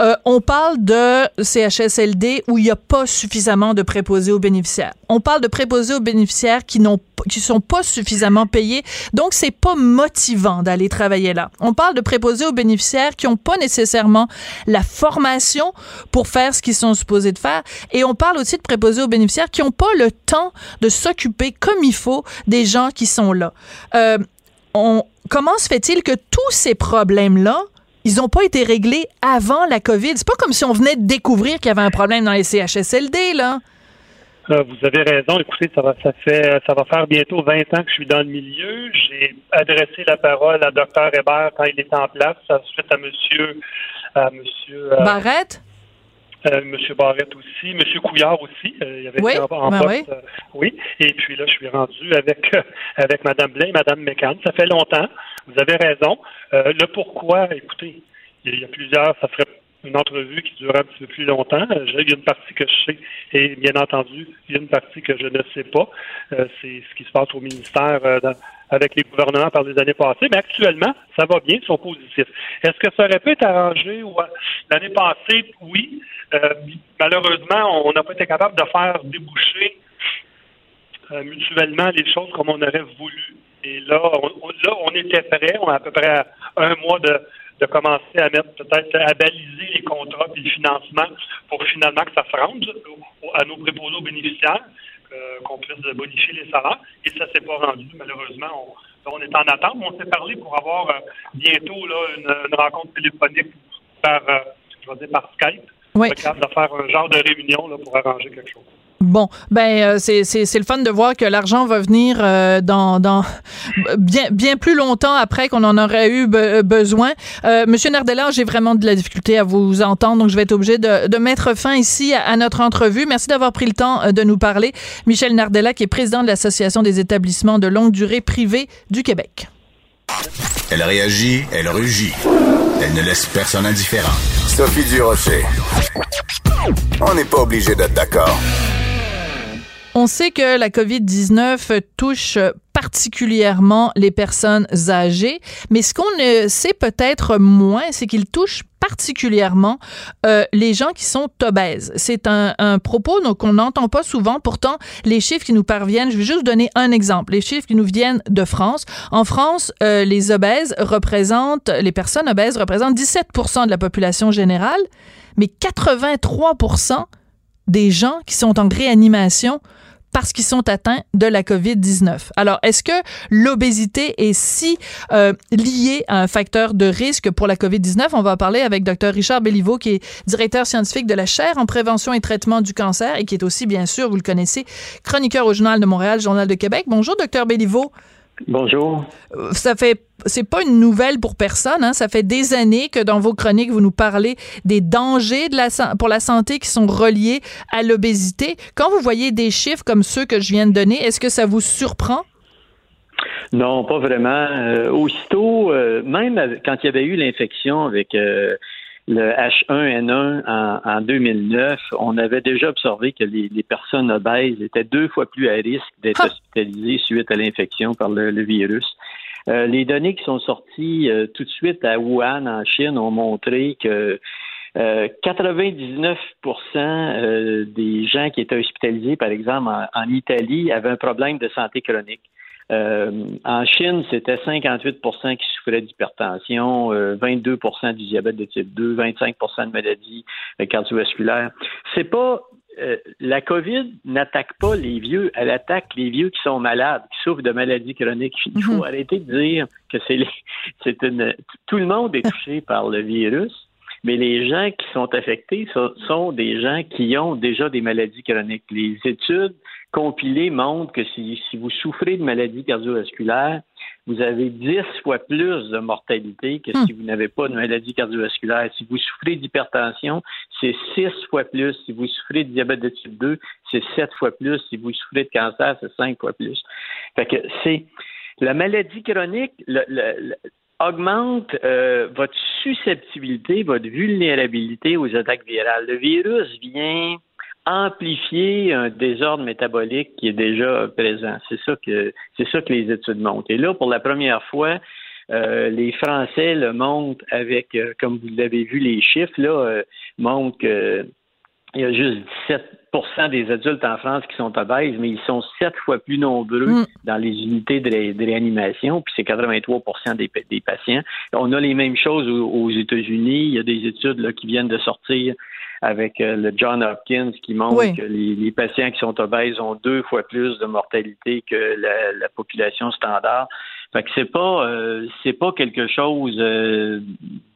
euh, on parle de CHSLD où il n'y a pas suffisamment de préposés aux bénéficiaires. On parle de préposés aux bénéficiaires qui n'ont qui sont pas suffisamment payés. Donc, c'est pas motivant d'aller travailler là. On parle de préposés aux bénéficiaires qui n'ont pas nécessairement la formation pour faire ce qu'ils sont supposés de faire. Et on parle aussi de préposés aux bénéficiaires qui n'ont pas le temps de s'occuper comme il faut des gens qui sont là. Euh, comment se fait-il que tous ces problèmes-là, ils n'ont pas été réglés avant la COVID? C'est pas comme si on venait de découvrir qu'il y avait un problème dans les CHSLD, là. Euh, vous avez raison. Écoutez, ça va, ça fait, ça va faire bientôt 20 ans que je suis dans le milieu. J'ai adressé la parole à Dr Hébert quand il était en place, ensuite à Monsieur, à Monsieur euh, Barrette? Euh, M. Barrette aussi, M. Couillard aussi, euh, il y avait oui, en, ben poste, oui. Euh, oui. Et puis là, je suis rendu avec avec Mme Blain, Mme McCann. Ça fait longtemps. Vous avez raison. le pourquoi, écoutez, il y a plusieurs, ça ferait une entrevue qui dure un petit peu plus longtemps. Il y a une partie que je sais et bien entendu, il y a une partie que je ne sais pas. c'est ce qui se passe au ministère avec les gouvernements par les années passées. Mais actuellement, ça va bien, ils sont positifs. Est-ce que ça aurait pu être arrangé? L'année passée, oui. Euh, malheureusement, on n'a pas été capable de faire déboucher euh, mutuellement les choses comme on aurait voulu. Et là, on, là, on était prêt. On a à peu près un mois de, de commencer à mettre peut-être à baliser les contrats et le financement pour finalement que ça se rende à nos préposés aux bénéficiaires. Euh, qu'on puisse bonifier les salaires. Et ça s'est pas rendu, malheureusement. On, est en attente. On s'est parlé pour avoir bientôt là, une, rencontre téléphonique par, je vais dire par Skype. Oui. de faire un genre de réunion là, pour arranger quelque chose. Bon, ben euh, c'est le fun de voir que l'argent va venir euh, dans, dans bien, bien plus longtemps après qu'on en aurait eu besoin. Euh, Monsieur Nardella, j'ai vraiment de la difficulté à vous entendre, donc je vais être obligé de, de mettre fin ici à, notre entrevue. Merci d'avoir pris le temps de nous parler. Michel Nardella, qui est président de l'Association des établissements de longue durée privés du Québec. Elle réagit, elle rugit. Elle ne laisse personne indifférent. Sophie Durocher. On n'est pas obligé d'être d'accord. On sait que la COVID-19 touche particulièrement les personnes âgées, mais ce qu'on ne sait peut-être moins, c'est qu'il touche particulièrement euh, les gens qui sont obèses. C'est un, propos qu'on n'entend pas souvent. Pourtant, les chiffres qui nous parviennent, je vais juste donner un exemple. Les chiffres qui nous viennent de France. En France, euh, les obèses représentent, les personnes obèses représentent 17% de la population générale, mais 83% des gens qui sont en réanimation parce qu'ils sont atteints de la COVID-19. Alors, est-ce que l'obésité est si euh, liée à un facteur de risque pour la COVID-19? On va parler avec Dr. Richard Belliveau, qui est directeur scientifique de la chaire en prévention et traitement du cancer et qui est aussi, bien sûr, vous le connaissez, chroniqueur au Journal de Montréal, Journal de Québec. Bonjour, Dr. Belliveau. Bonjour. Ça fait, c'est pas une nouvelle pour personne. Hein? Ça fait des années que dans vos chroniques vous nous parlez des dangers de la, pour la santé qui sont reliés à l'obésité. Quand vous voyez des chiffres comme ceux que je viens de donner, est-ce que ça vous surprend? Non, pas vraiment. Euh, aussitôt, euh, même quand il y avait eu l'infection avec euh, le H1N1 en, 2009, on avait déjà observé que les, personnes obèses étaient deux fois plus à risque d'être ah! hospitalisées suite à l'infection par le, virus. Euh, les données qui sont sorties euh, tout de suite à Wuhan, en Chine, ont montré que 99% euh, des gens qui étaient hospitalisés, par exemple, en Italie, avaient un problème de santé chronique. Euh, en Chine, c'était 58% qui souffraient d'hypertension, 22 euh, du diabète de type 2, 25% de maladies euh, cardiovasculaires. C'est pas la COVID n'attaque pas les vieux, elle attaque les vieux qui sont malades, qui souffrent de maladies chroniques. Il faut mhm. arrêter de dire que c'est c'est une tout le monde est touché par le virus, mais les gens qui sont affectés sont des gens qui ont déjà des maladies chroniques. Les études compilés montrent que si, vous souffrez de maladies cardiovasculaires, vous avez 10 fois plus de mortalité que si hmm. vous n'avez pas de maladie cardiovasculaire. Si vous souffrez d'hypertension, c'est 6 fois plus. Si vous souffrez de diabète de type 2, c'est 7 fois plus. Si vous souffrez de cancer, c'est 5 fois plus. Fait que c'est la maladie chronique augmente euh, votre susceptibilité, votre vulnérabilité aux attaques virales. Le virus vient amplifier un désordre métabolique qui est déjà présent. C'est ça que c'est ça que les études montrent. Et là, pour la première fois, euh, les Français le montrent avec, euh, comme vous l'avez vu, les chiffres là euh, montrent que il y a juste 17% des adultes en France qui sont obèses, mais ils sont sept fois plus nombreux mm. dans les unités de, réanimation, puis c'est 83 des, des, patients. On a les mêmes choses aux, États-Unis. Il y a des études là, qui viennent de sortir avec euh, le John Hopkins qui montre que les, patients qui sont obèses ont deux fois plus de mortalité que la, population standard. Fait que c'est pas euh, c'est pas quelque chose euh,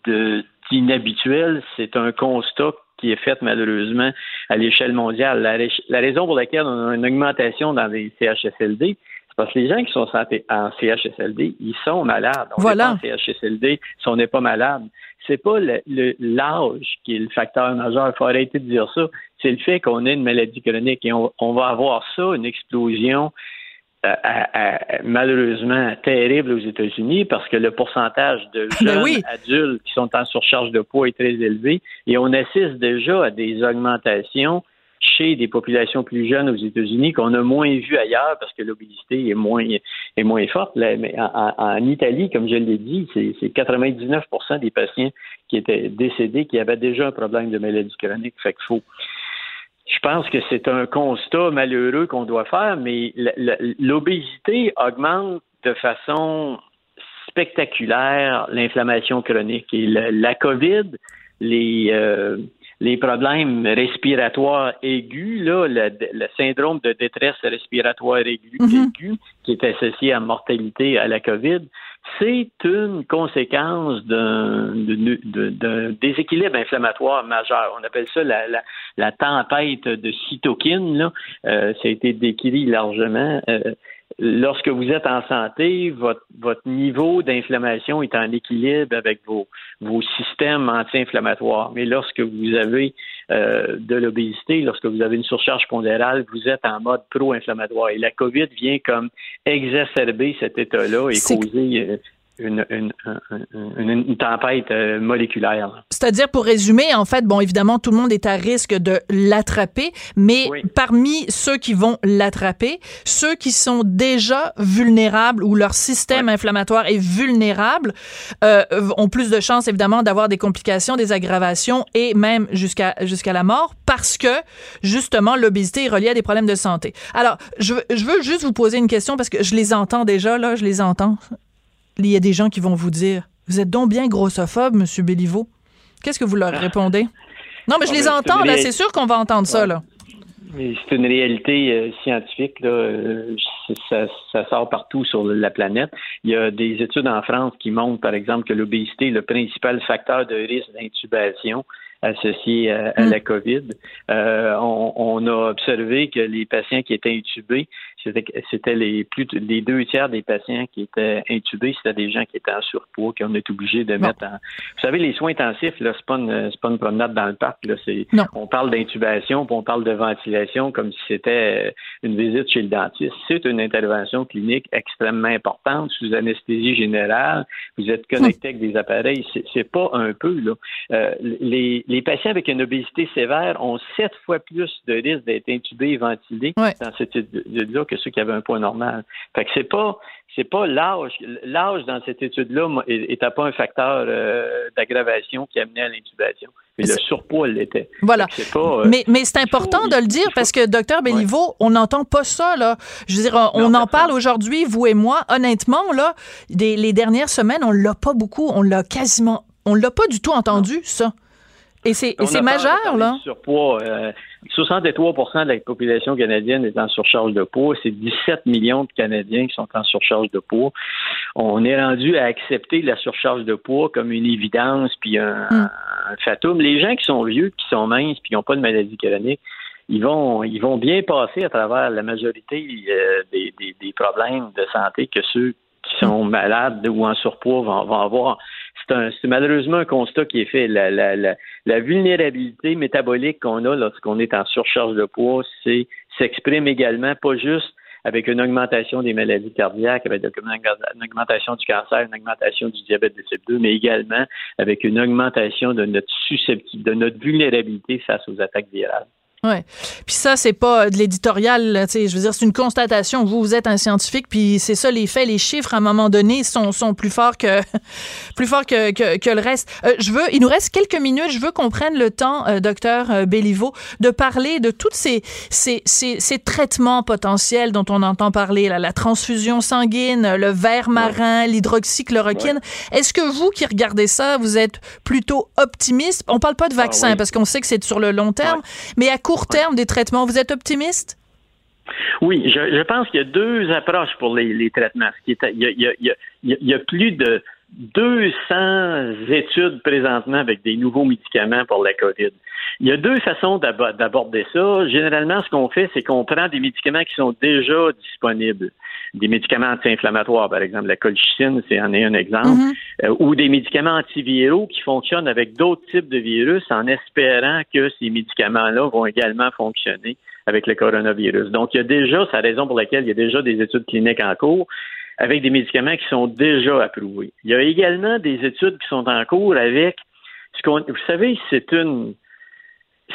de d'inhabituel, c'est un constat qui est fait malheureusement à l'échelle mondiale. La, raison pour laquelle on a une augmentation dans les CHSLD, parce que les gens qui sont en CHSLD, ils sont malades. On voilà. en CHSLD si on n'est pas malade c'est pas l'âge qui est le facteur majeur. Il faut arrêter de dire ça. C'est le fait qu'on ait une maladie chronique et on, va avoir ça, une explosion euh, malheureusement terrible aux États-Unis parce que le pourcentage de ben jeunes adultes qui sont en surcharge de poids est très élevé et on assiste déjà à des augmentations chez des populations plus jeunes aux États-Unis qu'on a moins vu ailleurs parce que l'obésité est moins est moins forte. mais en, Italie, comme je l'ai dit, c'est 99% des patients qui étaient décédés qui avaient déjà un problème de maladie chronique. Fait faut je pense que c'est un constat malheureux qu'on doit faire, mais l'obésité augmente de façon spectaculaire l'inflammation chronique. Et la, COVID, les, euh, les problèmes respiratoires aigus, là, le, le syndrome de détresse respiratoire aigu, Mhm. aigu, qui est associé à mortalité à la COVID, c'est une conséquence d'un déséquilibre inflammatoire majeur. On appelle ça la, la, la tempête de cytokines. Là. Euh, ça a été décrit largement. Euh, lorsque vous êtes en santé, votre, votre niveau d'inflammation est en équilibre avec vos, vos systèmes anti-inflammatoires. Mais lorsque vous avez euh, de l'obésité, lorsque vous avez une surcharge pondérale, vous êtes en mode pro-inflammatoire. Et la COVID vient comme exacerber cet état-là et causer euh, une, une, une- une- une tempête euh, moléculaire. C'est-à-dire, pour résumer, en fait, bon, évidemment, tout le monde est à risque de l'attraper, mais parmi ceux qui vont l'attraper, ceux qui sont déjà vulnérables ou leur système inflammatoire est vulnérable euh, ont plus de chances, évidemment, d'avoir des complications, des aggravations et même jusqu'à jusqu'à la mort parce que, justement, l'obésité est reliée à des problèmes de santé. Alors, je veux juste vous poser une question parce que je les entends déjà, là, je les entends. Il y a des gens qui vont vous dire Vous êtes donc bien grossophobe, Monsieur Béliveau. Qu'est-ce que vous leur répondez? Non, mais je Ah, les ben, entends, là. C'est sûr qu'on va entendre ça, là. Mais c'est une réalité euh, scientifique. Là. Euh, ça, ça sort partout sur la planète. Il y a des études en France qui montrent, par exemple, que l'obésité est le principal facteur de risque d'intubation associé à, à la COVID. Euh, on, on a observé que les patients qui étaient intubés, c'était les plus les deux tiers des patients qui étaient intubés, c'était des gens qui étaient en surpoids, qu'on est obligé de mettre en. Vous savez, les soins intensifs, là, c'est pas une c'est pas une promenade dans le parc. Là, c'est on parle d'intubation, puis on parle de ventilation comme si c'était euh, une visite chez le dentiste. C'est une intervention clinique extrêmement importante sous anesthésie générale. Vous êtes connecté avec des appareils. C'est, c'est pas un peu là. Euh, les, les patients avec une obésité sévère ont sept fois plus de risque d'être intubés et ventilés dans cette étude-là que ceux qui avaient un poids normal. Fait que c'est pas c'est pas l'âge. L'âge dans cette étude-là n'était pas un facteur euh, d'aggravation qui amenait à l'intubation. Mais le surpoids l'était. Voilà. Pas, euh, Mais, mais c'est important de le dire parce que, docteur Béliveau, on n'entend pas ça, là. Je veux dire, on en parle aujourd'hui, vous et moi. Honnêtement, là, des- les dernières semaines, on l'a pas beaucoup, on l'a quasiment, on l'a pas du tout entendu, ça. Et c'est, majeur, là. Surpoids, euh, 63% de la population canadienne est en surcharge de poids. C'est 17 millions de Canadiens qui sont en surcharge de poids. On est rendu à accepter la surcharge de poids comme une évidence puis un, un fatum. Les gens qui sont vieux, qui sont minces puis qui n'ont pas de maladie chronique, ils vont, ils vont bien passer à travers la majorité euh, des, des- des problèmes de santé que ceux qui sont malades ou en surpoids vont, vont avoir. C'est malheureusement un constat qui est fait. La vulnérabilité métabolique qu'on a lorsqu'on est en surcharge de poids, c'est s'exprime également pas juste avec une augmentation des maladies cardiaques, avec une augmentation du cancer, une augmentation du diabète de type 2, mais également avec une augmentation de notre susceptibilité, de notre vulnérabilité face aux attaques virales. Ouais. Puis ça, c'est pas euh, de l'éditorial, là, tu sais, je veux dire, c'est une constatation. Vous, vous êtes un scientifique, puis c'est ça, les faits, les chiffres, à un moment donné, sont, sont plus forts que plus forts que, que, que le reste. Euh, je veux, il nous reste quelques minutes, je veux qu'on prenne le temps, euh, docteur euh, Béliveau, de parler de tous ces, ces, ces, ces traitements potentiels dont on entend parler, là, la transfusion sanguine, le verre marin, l'hydroxychloroquine. Est-ce que vous qui regardez ça, vous êtes plutôt optimiste? On parle pas de vaccin, Ah oui. parce qu'on sait que c'est sur le long terme, mais à court terme des traitements, vous êtes optimiste? Oui, je, je pense qu'il y a deux approches pour les, les traitements. Ce qui est- il, y a, il y a- il y a- il y a- il y a plus de 200 études présentement avec des nouveaux médicaments pour la COVID. Il y a deux façons d'abo- d'aborder ça. Généralement, ce qu'on fait, c'est qu'on prend des médicaments qui sont déjà disponibles. Des médicaments anti-inflammatoires, par exemple, la colchicine, c'est en est un exemple, Euh, ou des médicaments antiviraux qui fonctionnent avec d'autres types de virus en espérant que ces médicaments-là vont également fonctionner avec le coronavirus. Donc, il y a déjà, c'est la raison pour laquelle il y a déjà des études cliniques en cours avec des médicaments qui sont déjà approuvés. Il y a également des études qui sont en cours avec ce qu'on, vous savez, c'est une,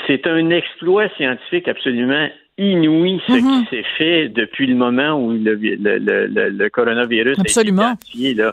c'est un exploit scientifique absolument inouï ce qui s'est fait depuis le moment où le, le, le, le- le coronavirus Absolument. a été identifié.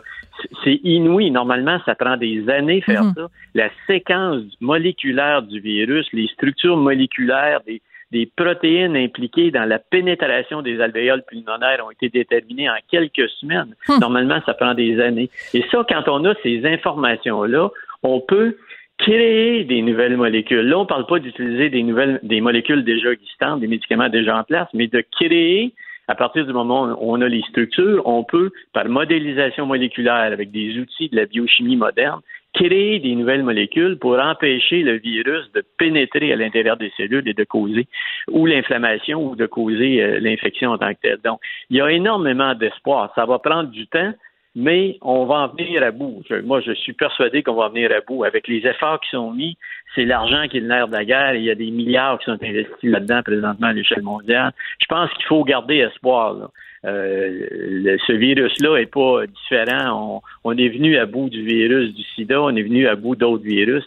C'est inouï. Normalement, ça prend des années faire Mhm. ça. La séquence moléculaire du virus, les structures moléculaires des, des protéines impliquées dans la pénétration des alvéoles pulmonaires ont été déterminées en quelques semaines. Normalement, ça prend des années. Et ça, quand on a ces informations-là, on peut créer des nouvelles molécules. Là, on ne parle pas d'utiliser des nouvelles, des molécules déjà existantes, des médicaments déjà en place, mais de créer à partir du moment où on a les structures, on peut, par modélisation moléculaire, avec des outils de la biochimie moderne, créer des nouvelles molécules pour empêcher le virus de pénétrer à l'intérieur des cellules et de causer ou l'inflammation ou de causer euh, l'infection en tant que telle. Donc, il y a énormément d'espoir. Ça va prendre du temps, mais on va en venir à bout. moi, je suis persuadé qu'on va en venir à bout. Avec les efforts qui sont mis, c'est l'argent qui est le nerf de la guerre. il y a des milliards qui sont investis là-dedans présentement à l'échelle mondiale. Je pense qu'il faut garder espoir. Là. Euh, ce virus-là est pas différent. On, est venu à bout du virus du sida, on est venu à bout d'autres virus.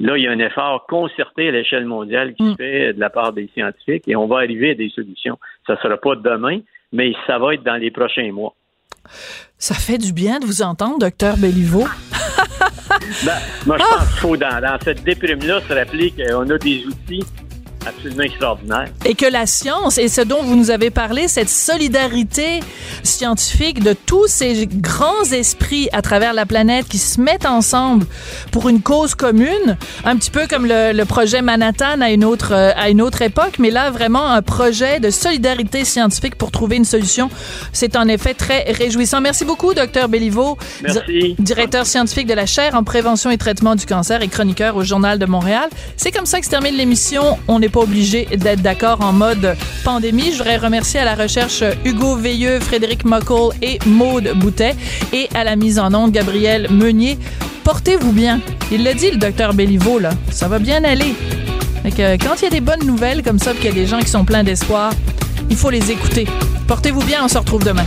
Là, il y a un effort concerté à l'échelle mondiale qui se mm. fait de la part des scientifiques et on va arriver à des solutions. Ça ne sera pas demain, mais ça va être dans les prochains mois. Ça fait du bien de vous entendre, docteur Belliveau. ben, moi, je pense qu'il faut, dans, dans cette déprime-là, se rappeler qu'on a des outils absolument extraordinaire. Et que la science, et ce dont vous nous avez parlé, cette solidarité scientifique de tous ces grands esprits à travers la planète qui se mettent ensemble pour une cause commune, un petit peu comme le, projet Manhattan à une autre à une autre époque, mais là vraiment un projet de solidarité scientifique pour trouver une solution. C'est en effet très réjouissant. Merci beaucoup, docteur Béliveau, directeur scientifique de la chaire en prévention et traitement du cancer et chroniqueur au Journal de Montréal. C'est comme ça que se termine l'émission. On est pas obligé d'être d'accord en mode pandémie. Je voudrais remercier à la recherche Hugo Veilleux, Frédéric Muckle et Maude Boutet et à la mise en onde Gabriel Meunier. Portez-vous bien. Il l'a dit, le docteur Béliveau, là. Ça va bien aller. que, quand il y a des bonnes nouvelles comme ça, qu'il y a des gens qui sont pleins d'espoir, il faut les écouter. Portez-vous bien, on se retrouve demain.